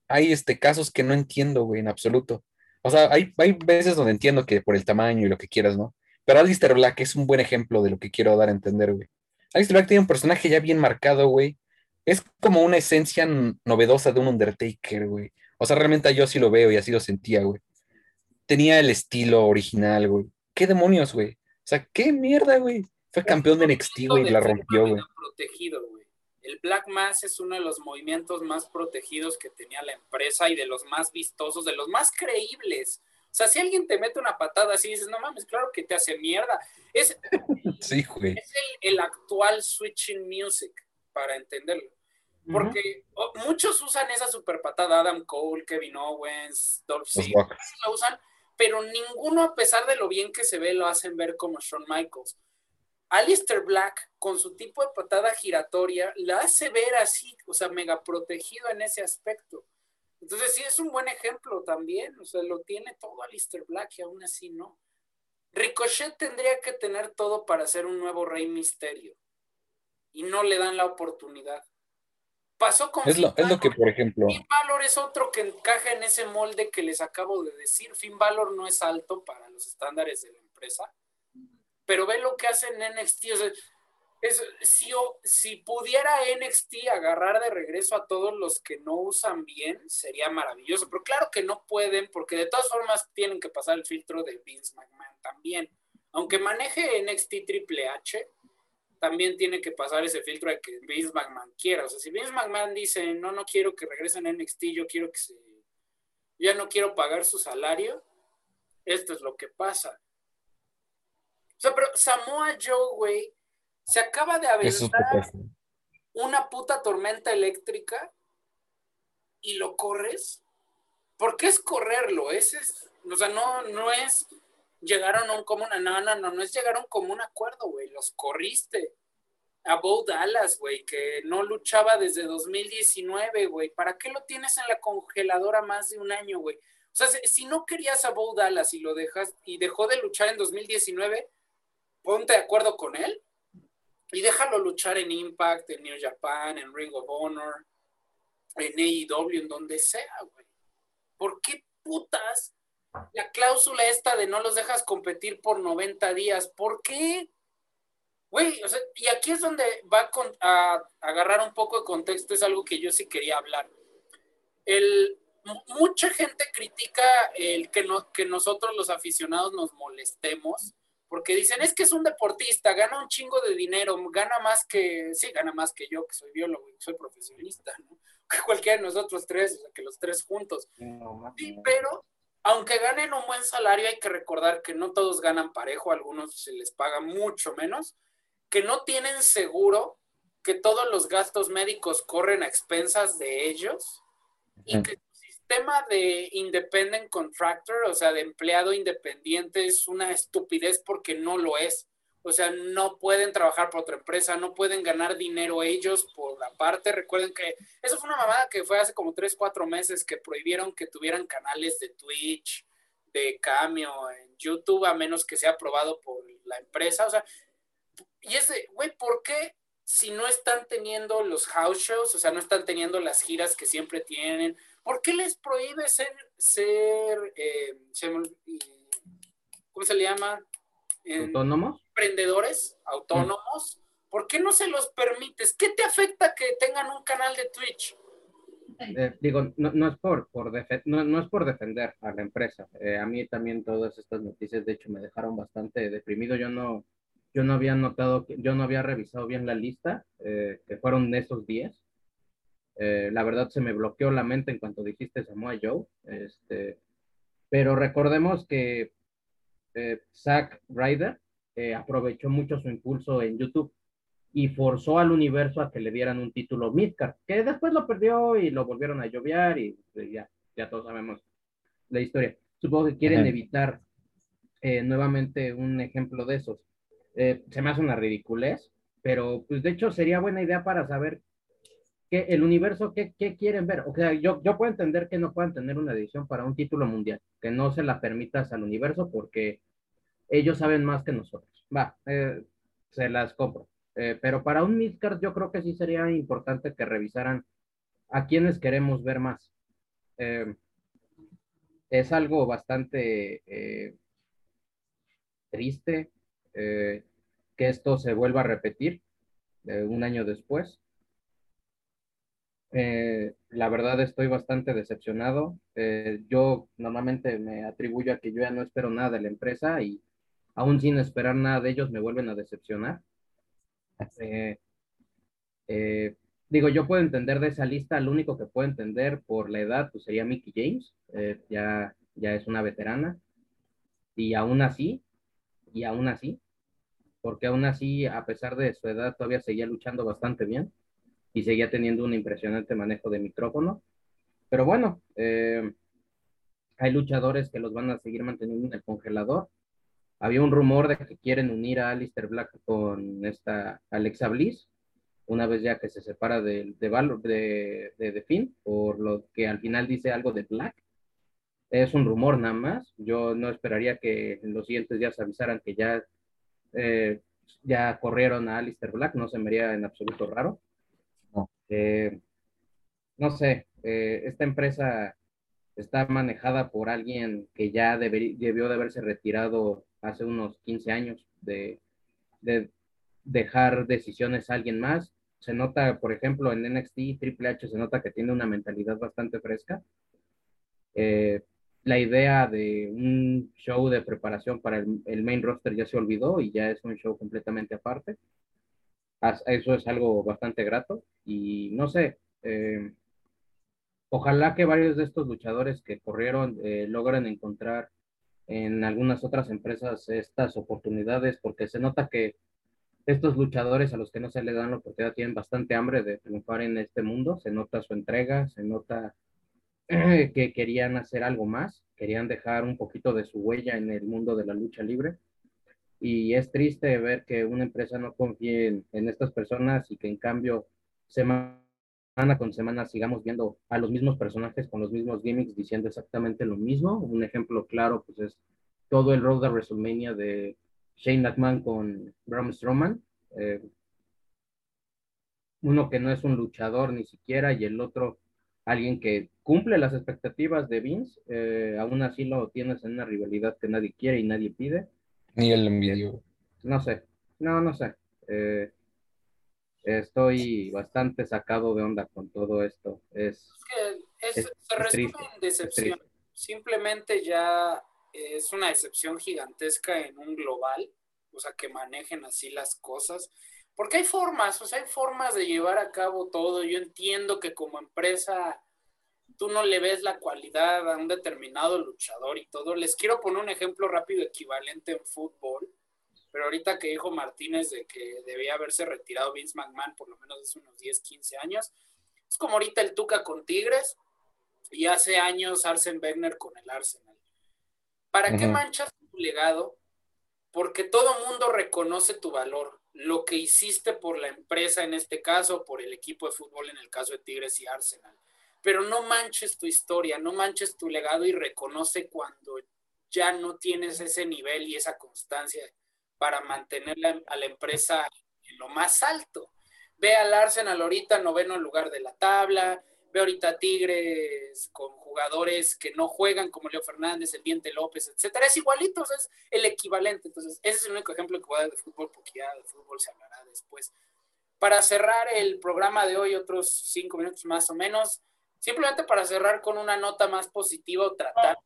S3: hay este, casos que no entiendo, güey, en absoluto. O sea, hay, hay veces donde entiendo que por el tamaño y lo que quieras, ¿no? Pero Alistair Black es un buen ejemplo de lo que quiero dar a entender, güey. Alistair Black tiene un personaje ya bien marcado, güey. Es como una esencia novedosa de un Undertaker, güey. O sea, realmente yo así lo veo y así lo sentía, güey. Tenía el estilo original, güey. ¿Qué demonios, güey? sea, qué mierda, güey. Fue campeón de NXT, güey, y la rompió, güey.
S2: Protegido, güey. El Black Mass es uno de los movimientos más protegidos que tenía la empresa y de los más vistosos, de los más creíbles. O sea, si alguien te mete una patada así, dices, no mames, claro que te hace mierda. Es,
S3: sí, güey.
S2: es el, el, actual switching music, para entenderlo. Porque muchos usan esa super patada, Adam Cole, Kevin Owens, Dolph Ziggler, la usan, pero ninguno, a pesar de lo bien que se ve, lo hacen ver como Shawn Michaels. Alistair Black, con su tipo de patada giratoria, la hace ver así, o sea, mega protegido en ese aspecto. Entonces, sí, es un buen ejemplo también, o sea, lo tiene todo Alistair Black y aún así no. Ricochet tendría que tener todo para ser un nuevo Rey Misterio y no le dan la oportunidad. Pasó con
S3: es lo, es lo que, por ejemplo.
S2: Finn Balor es otro que encaja en ese molde que les acabo de decir. Finn Balor no es alto para los estándares de la empresa, pero ve lo que hace en NXT. O sea, es, si, si pudiera NXT agarrar de regreso a todos los que no usan bien, sería maravilloso. Pero claro que no pueden, porque de todas formas tienen que pasar el filtro de Vince McMahon también. Aunque maneje NXT Triple H, también tiene que pasar ese filtro de que Vince McMahon quiera. O sea, si Vince McMahon dice, no, no quiero que regresen a NXT, yo quiero que se... Ya no quiero pagar su salario, esto es lo que pasa. O sea, pero Samoa Joe, güey, se acaba de aventar una puta tormenta eléctrica y lo corres. ¿Por qué es correrlo? Ese es, o sea, no, no es llegaron a un común, no, no, no, no es llegaron como un acuerdo, güey, los corriste. A Bo Dallas, güey, que no luchaba desde 2019, güey. ¿Para qué lo tienes en la congeladora más de un año, güey? O sea, si no querías a Bo Dallas y lo dejas y dejó de luchar en 2019, ponte de acuerdo con él y déjalo luchar en Impact, en New Japan, en Ring of Honor, en AEW, en donde sea, güey. ¿Por qué putas la cláusula esta de no los dejas competir por 90 días. ¿Por qué? Güey, o sea, y aquí es donde va a, agarrar un poco de contexto, es algo que yo sí quería hablar. El, mucha gente critica el que, no, que nosotros los aficionados nos molestemos, porque dicen, es que es un deportista, gana un chingo de dinero, gana más que, sí, gana más que yo, que soy biólogo soy profesionista, ¿no? Que cualquiera de nosotros tres, o sea, que los tres juntos. sí, pero aunque ganen un buen salario, hay que recordar que no todos ganan parejo, algunos se les paga mucho menos, que no tienen seguro, que todos los gastos médicos corren a expensas de ellos y que sistema de independent contractor, o sea, de empleado independiente, es una estupidez porque no lo es. O sea, no pueden trabajar por otra empresa, no pueden ganar dinero ellos por la parte. Recuerden que eso fue una mamada que fue hace como 3, 4 meses que prohibieron que tuvieran canales de Twitch, de Cameo, en YouTube, a menos que sea aprobado por la empresa. O sea, y es de, güey, ¿por qué si no están teniendo los house shows, o sea, no están teniendo las giras que siempre tienen, ¿por qué les prohíbe ser, ser, eh, ¿cómo se le llama?
S4: ¿Autónomos?
S2: Emprendedores autónomos. ¿Por qué no se los permites? ¿Qué te afecta que tengan un canal de Twitch?
S4: Eh, digo, no, es por, por no, es por defender a la empresa. Eh, a mí también todas estas noticias, de hecho, me dejaron bastante deprimido. Yo no, yo no había notado, yo no había revisado bien la lista, eh, que fueron de esos 10. La verdad se me bloqueó la mente en cuanto dijiste Samoa Joe. Este, pero recordemos que eh, Zack Ryder eh, aprovechó mucho su impulso en YouTube y forzó al universo a que le dieran un título Midcard, que después lo perdió y lo volvieron a lloviar y ya, ya todos sabemos la historia. Supongo que quieren evitar eh, nuevamente un ejemplo de esos. se me hace una ridiculez, pero pues de hecho sería buena idea para saber que el universo, ¿qué, ¿qué, quieren ver? O sea, yo, yo puedo entender que no puedan tener una edición para un título mundial, que no se la permitas al universo porque ellos saben más que nosotros. Va, eh, se las compro. Eh, pero para un midcard yo creo que sí sería importante que revisaran a quienes queremos ver más. Eh, es algo bastante triste que esto se vuelva a repetir un año después. La verdad estoy bastante decepcionado. yo normalmente me atribuyo a que yo ya no espero nada de la empresa y aún sin esperar nada de ellos, me vuelven a decepcionar. Eh, eh, digo, yo puedo entender de esa lista, lo único que puedo entender por la edad, pues sería Mickey James, eh, ya, ya es una veterana, y aún así, y aún así, porque aún así, a pesar de su edad, todavía seguía luchando bastante bien y seguía teniendo un impresionante manejo de micrófono. Pero bueno, eh, hay luchadores que los van a seguir manteniendo en el congelador. Había un rumor de que quieren unir a Alistair Black con esta Alexa Bliss, una vez ya que se separa de, de, de, de, de Finn, por lo que al final dice algo de Black. Es un rumor nada más. Yo no esperaría que en los siguientes días avisaran que ya, eh, ya corrieron a Alistair Black, no se me haría en absoluto raro. Eh, no sé, eh, esta empresa está manejada por alguien que ya debió de haberse retirado hace unos 15 años de, de, dejar decisiones a alguien más. Se nota, por ejemplo, en NXT, Triple H se nota que tiene una mentalidad bastante fresca. Eh, la idea de un show de preparación para el, main roster ya se olvidó y ya es un show completamente aparte. Eso es algo bastante grato y no sé, eh, ojalá que varios de estos luchadores que corrieron eh, logren encontrar en algunas otras empresas estas oportunidades, porque se nota que estos luchadores a los que no se les dan la oportunidad tienen bastante hambre de triunfar en este mundo, se nota su entrega, se nota que querían hacer algo más, querían dejar un poquito de su huella en el mundo de la lucha libre. Y es triste ver que una empresa no confíe en, estas personas y que en cambio semana con semana sigamos viendo a los mismos personajes con los mismos gimmicks diciendo exactamente lo mismo. Un ejemplo claro pues es todo el road de WrestleMania de Shane McMahon con Braun Strowman. Eh, uno que no es un luchador ni siquiera y el otro alguien que cumple las expectativas de Vince, eh, aún así lo tienes en una rivalidad que nadie quiere y nadie pide.
S3: Ni el envidio.
S4: No sé, no, no sé. Eh, estoy bastante sacado de onda con todo esto. Es,
S2: es, es se resume en decepción. Simplemente ya es una decepción gigantesca en un global, o sea, que manejen así las cosas. Porque hay formas, o sea, hay formas de llevar a cabo todo. Yo entiendo que como empresa tú no le ves la cualidad a un determinado luchador y todo. Les quiero poner un ejemplo rápido equivalente en fútbol, pero ahorita que dijo Martínez de que debía haberse retirado Vince McMahon por lo menos hace unos 10, 15 años, es como ahorita el Tuca con Tigres y hace años Arsen Wenger con el Arsenal. ¿Para uh -huh. qué manchas tu legado? Porque todo mundo reconoce tu valor lo que hiciste por la empresa en este caso, por el equipo de fútbol en el caso de Tigres y Arsenal. Pero no manches tu historia, no manches tu legado y reconoce cuando ya no tienes ese nivel y esa constancia para mantener a la empresa en lo más alto. Ve al Arsenal ahorita noveno lugar de la tabla, ve ahorita Tigres con jugadores que no juegan como Leo Fernández, el Diente López, etcétera, es igualito, es el equivalente. Entonces, ese es el único ejemplo que voy a dar de fútbol, porque ya de fútbol se hablará después. Para cerrar el programa de hoy, otros cinco minutos más o menos, simplemente para cerrar con una nota más positiva o tratar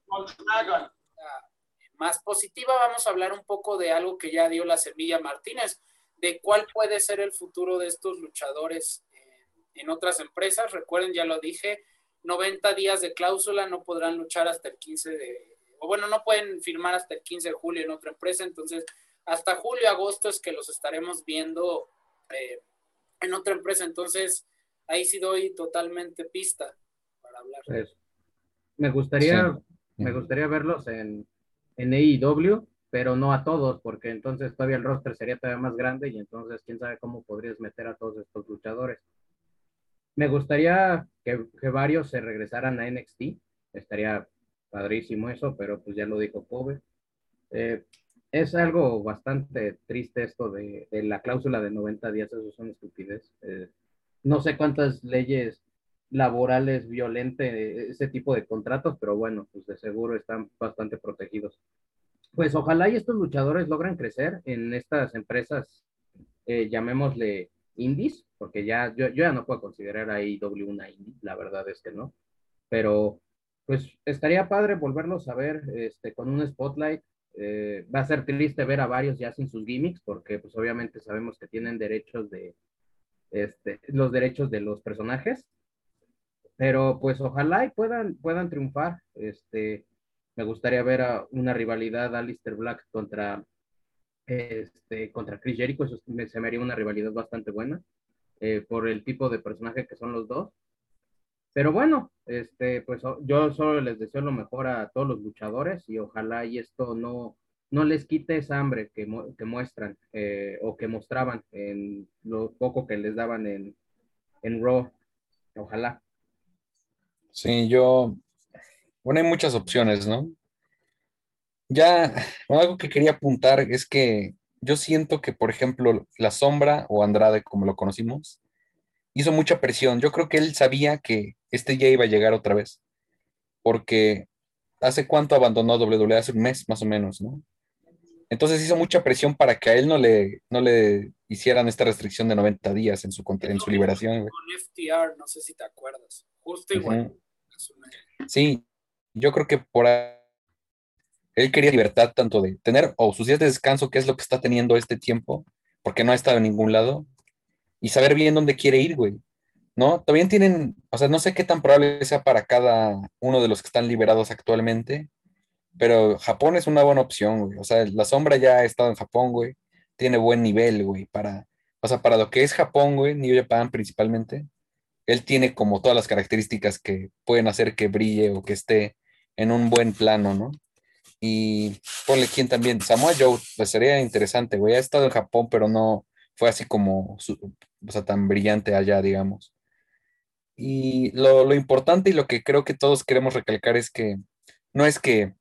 S2: más positiva, vamos a hablar un poco de algo que ya dio la semilla Martínez, de cuál puede ser el futuro de estos luchadores en otras empresas. Recuerden, ya lo dije, 90 días de cláusula, no podrán luchar hasta el 15 de, o bueno, no pueden firmar hasta el 15 de julio en otra empresa, entonces hasta julio, agosto es que los estaremos viendo eh, en otra empresa, entonces ahí sí doy totalmente pista para hablar.
S4: Pues, me gustaría, sí. me gustaría verlos en, en AEW, pero no a todos, porque entonces todavía el roster sería todavía más grande y entonces quién sabe cómo podrías meter a todos estos luchadores. Me gustaría que, que, varios se regresaran a NXT. Estaría padrísimo eso, pero pues ya lo dijo Kobe. Eh, es algo bastante triste esto de, de, la cláusula de 90 días, eso son estupidez. Eh, no sé cuántas leyes laborales violenten ese tipo de contratos, pero bueno, pues de seguro están bastante protegidos. Pues ojalá y estos luchadores logren crecer en estas empresas, eh, llamémosle indies, porque ya yo, yo, ya no puedo considerar a IW una indie, la verdad es que no, pero pues estaría padre volverlos a ver este, con un spotlight, Eh, va a ser triste ver a varios ya sin sus gimmicks, porque pues obviamente sabemos que tienen derechos de, este, los derechos de los personajes, pero pues ojalá y puedan, puedan triunfar. Este, me gustaría ver a una rivalidad Alistair Black contra, este, contra Chris Jericho, eso se me haría una rivalidad bastante buena, eh, por el tipo de personaje que son los dos. Pero bueno, este, pues yo solo les deseo lo mejor a todos los luchadores y ojalá y esto no, no les quite esa hambre que, que muestran eh, o que mostraban en lo poco que les daban en, en Raw. Ojalá.
S3: Sí, yo, bueno, hay muchas opciones, ¿no? Ya, algo que quería apuntar es que yo siento que, por ejemplo, La Sombra o Andrade, como lo conocimos, hizo mucha presión. Yo creo que él sabía que este ya iba a llegar otra vez, porque hace cuánto abandonó WWE, hace un mes más o menos, ¿no? Entonces hizo mucha presión para que a él no le, no le hicieran esta restricción de 90 días en su, en su liberación.
S2: Con FTR, no sé si te acuerdas, justo igual.
S3: Sí, yo creo que por él quería libertad tanto de tener o sus días de descanso, que es lo que está teniendo este tiempo, porque no ha estado en ningún lado, y saber bien dónde quiere ir, güey. ¿No? También tienen, o sea, no sé qué tan probable sea para cada uno de los que están liberados actualmente, pero Japón es una buena opción, güey. O sea, la sombra ya ha estado en Japón, güey. Tiene buen nivel, güey, para, o sea, para lo que es Japón, güey, New Japan principalmente. Él tiene como todas las características que pueden hacer que brille o que esté en un buen plano, ¿no? Y ponle quien también, Samoa Joe, pues sería interesante, güey. Ha estado en Japón, pero no fue así como, o sea, tan brillante allá, digamos. Y lo, lo, importante y lo que creo que todos queremos recalcar es que no es que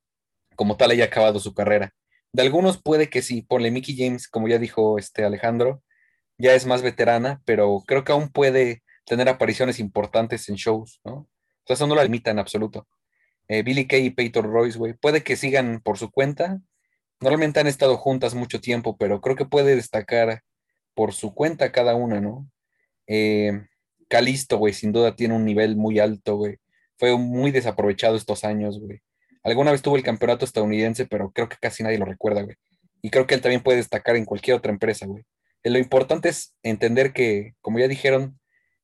S3: como tal haya acabado su carrera. De algunos puede que sí, ponle Mickey James, como ya dijo este Alejandro, ya es más veterana, pero creo que aún puede tener apariciones importantes en shows, ¿no? O sea, eso no la limita en absoluto. Eh, Billy Kay y Peyton Royce, güey, puede que sigan por su cuenta. Normalmente han estado juntas mucho tiempo, pero creo que puede destacar por su cuenta cada una, ¿no? Eh, Calisto, güey, sin duda tiene un nivel muy alto, güey. Fue muy desaprovechado estos años, güey. Alguna vez tuvo el campeonato estadounidense, pero creo que casi nadie lo recuerda, güey. Y creo que él también puede destacar en cualquier otra empresa, güey. Eh, lo importante es entender que, como ya dijeron,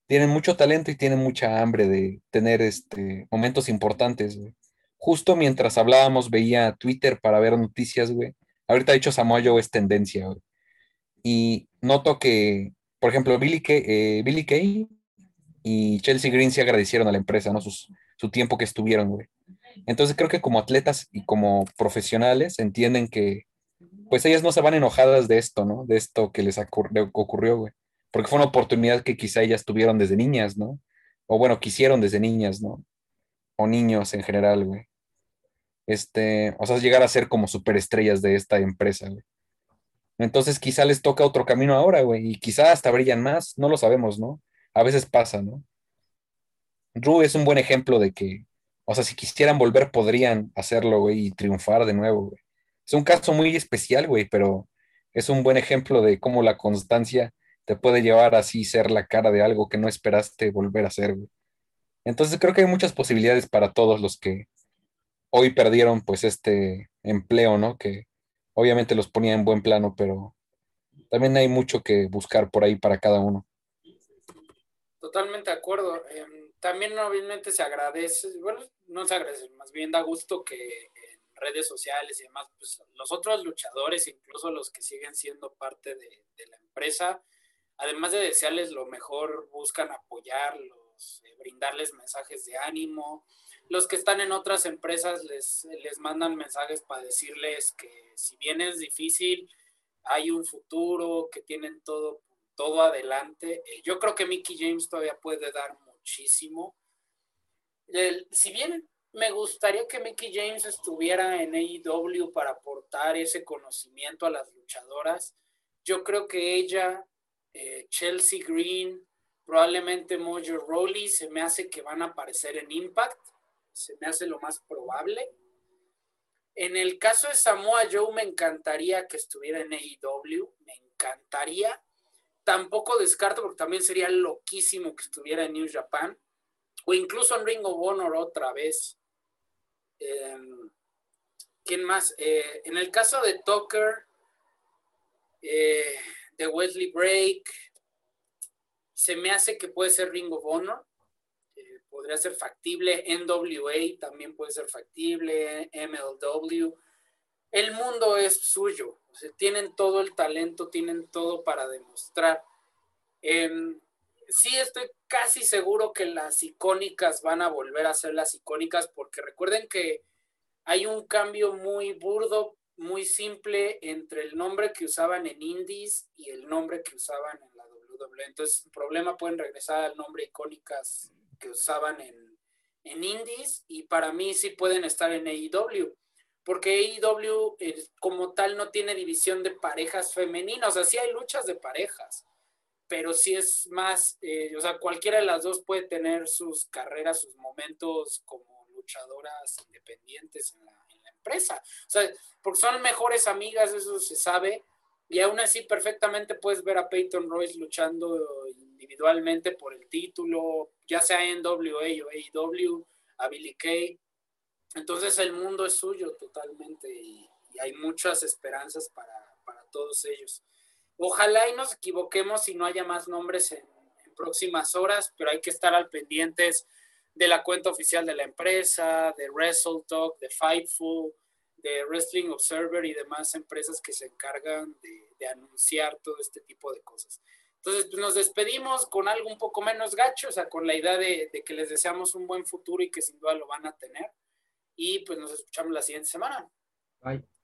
S3: tienen mucho talento y tienen mucha hambre de tener este, momentos importantes. Justo mientras hablábamos, veía Twitter para ver noticias, güey. Ahorita, de hecho, Samoa Joe es tendencia, güey. Y noto que, por ejemplo, Billy Kay, eh, Billy Kay y Chelsea Green se agradecieron a la empresa, ¿no? su tiempo que estuvieron, güey. Entonces creo que como atletas y como profesionales entienden que pues ellas no se van enojadas de esto, ¿no? De esto que les ocurrió, güey. Porque fue una oportunidad que quizá ellas tuvieron desde niñas, ¿no? O bueno, quisieron desde niñas, ¿no? O niños en general, güey. Este, o sea, llegar a ser como superestrellas de esta empresa, güey. Entonces quizá les toca otro camino ahora, güey, y quizá hasta brillan más, no lo sabemos, ¿no? A veces pasa, ¿no? Ru es un buen ejemplo de que o sea, si quisieran volver, podrían hacerlo, güey, y triunfar de nuevo, güey. Es un caso muy especial, güey, pero es un buen ejemplo de cómo la constancia te puede llevar así ser la cara de algo que no esperaste volver a ser, güey. Entonces creo que hay muchas posibilidades para todos los que hoy perdieron pues este empleo, ¿no? Que obviamente los ponía en buen plano, pero también hay mucho que buscar por ahí para cada uno.
S2: Totalmente de acuerdo. Em, también obviamente se agradece, bueno, no se agradece, más bien da gusto que en redes sociales y demás, pues los otros luchadores, incluso los que siguen siendo parte de, la empresa, además de desearles lo mejor, buscan apoyarlos, eh, brindarles mensajes de ánimo. Los que están en otras empresas les, les mandan mensajes para decirles que si bien es difícil, hay un futuro, que tienen todo, todo adelante. Eh, yo creo que Mickey James todavía puede dar muchísimo. si bien me gustaría que Mickey James estuviera en AEW para aportar ese conocimiento a las luchadoras, yo creo que ella, eh, Chelsea Green, probablemente Mojo Rowley, se me hace que van a aparecer en Impact, se me hace lo más probable. En el caso de Samoa Joe, me encantaría que estuviera en AEW, me encantaría, Tampoco descarto, porque también sería loquísimo que estuviera en New Japan, o incluso en Ring of Honor otra vez. Em, ¿Quién más? Eh, en el caso de Tucker, eh, de Wesley Break, se me hace que puede ser Ring of Honor. Eh, podría ser factible. NWA también puede ser factible. MLW. El mundo es suyo. tienen todo el talento, tienen todo para demostrar. Em, sí, estoy casi seguro que las icónicas van a volver a ser las icónicas, porque recuerden que hay un cambio muy burdo, muy simple entre el nombre que usaban en Indies y el nombre que usaban en la WWE. Entonces, el problema pueden regresar al nombre icónicas que usaban en, en Indies y para mí sí pueden estar en AEW porque AEW eh, como tal no tiene división de parejas femeninas, o sea, sí hay luchas de parejas, pero sí es más, eh, o sea, cualquiera de las dos puede tener sus carreras, sus momentos como luchadoras independientes en la, empresa, o sea, porque son mejores amigas, eso se sabe, y aún así perfectamente puedes ver a Peyton Royce luchando individualmente por el título, ya sea en WA o AEW, a Billy Kay, entonces el mundo es suyo totalmente y, hay muchas esperanzas para, todos ellos. Ojalá y nos equivoquemos y no haya más nombres en, próximas horas, pero hay que estar al pendientes de la cuenta oficial de la empresa, de WrestleTalk, de Fightful, de Wrestling Observer y demás empresas que se encargan de, anunciar todo este tipo de cosas. Entonces, pues nos despedimos con algo un poco menos gacho, o sea, con la idea de que les deseamos un buen futuro y que sin duda lo van a tener y pues nos escuchamos la siguiente semana.
S4: Bye.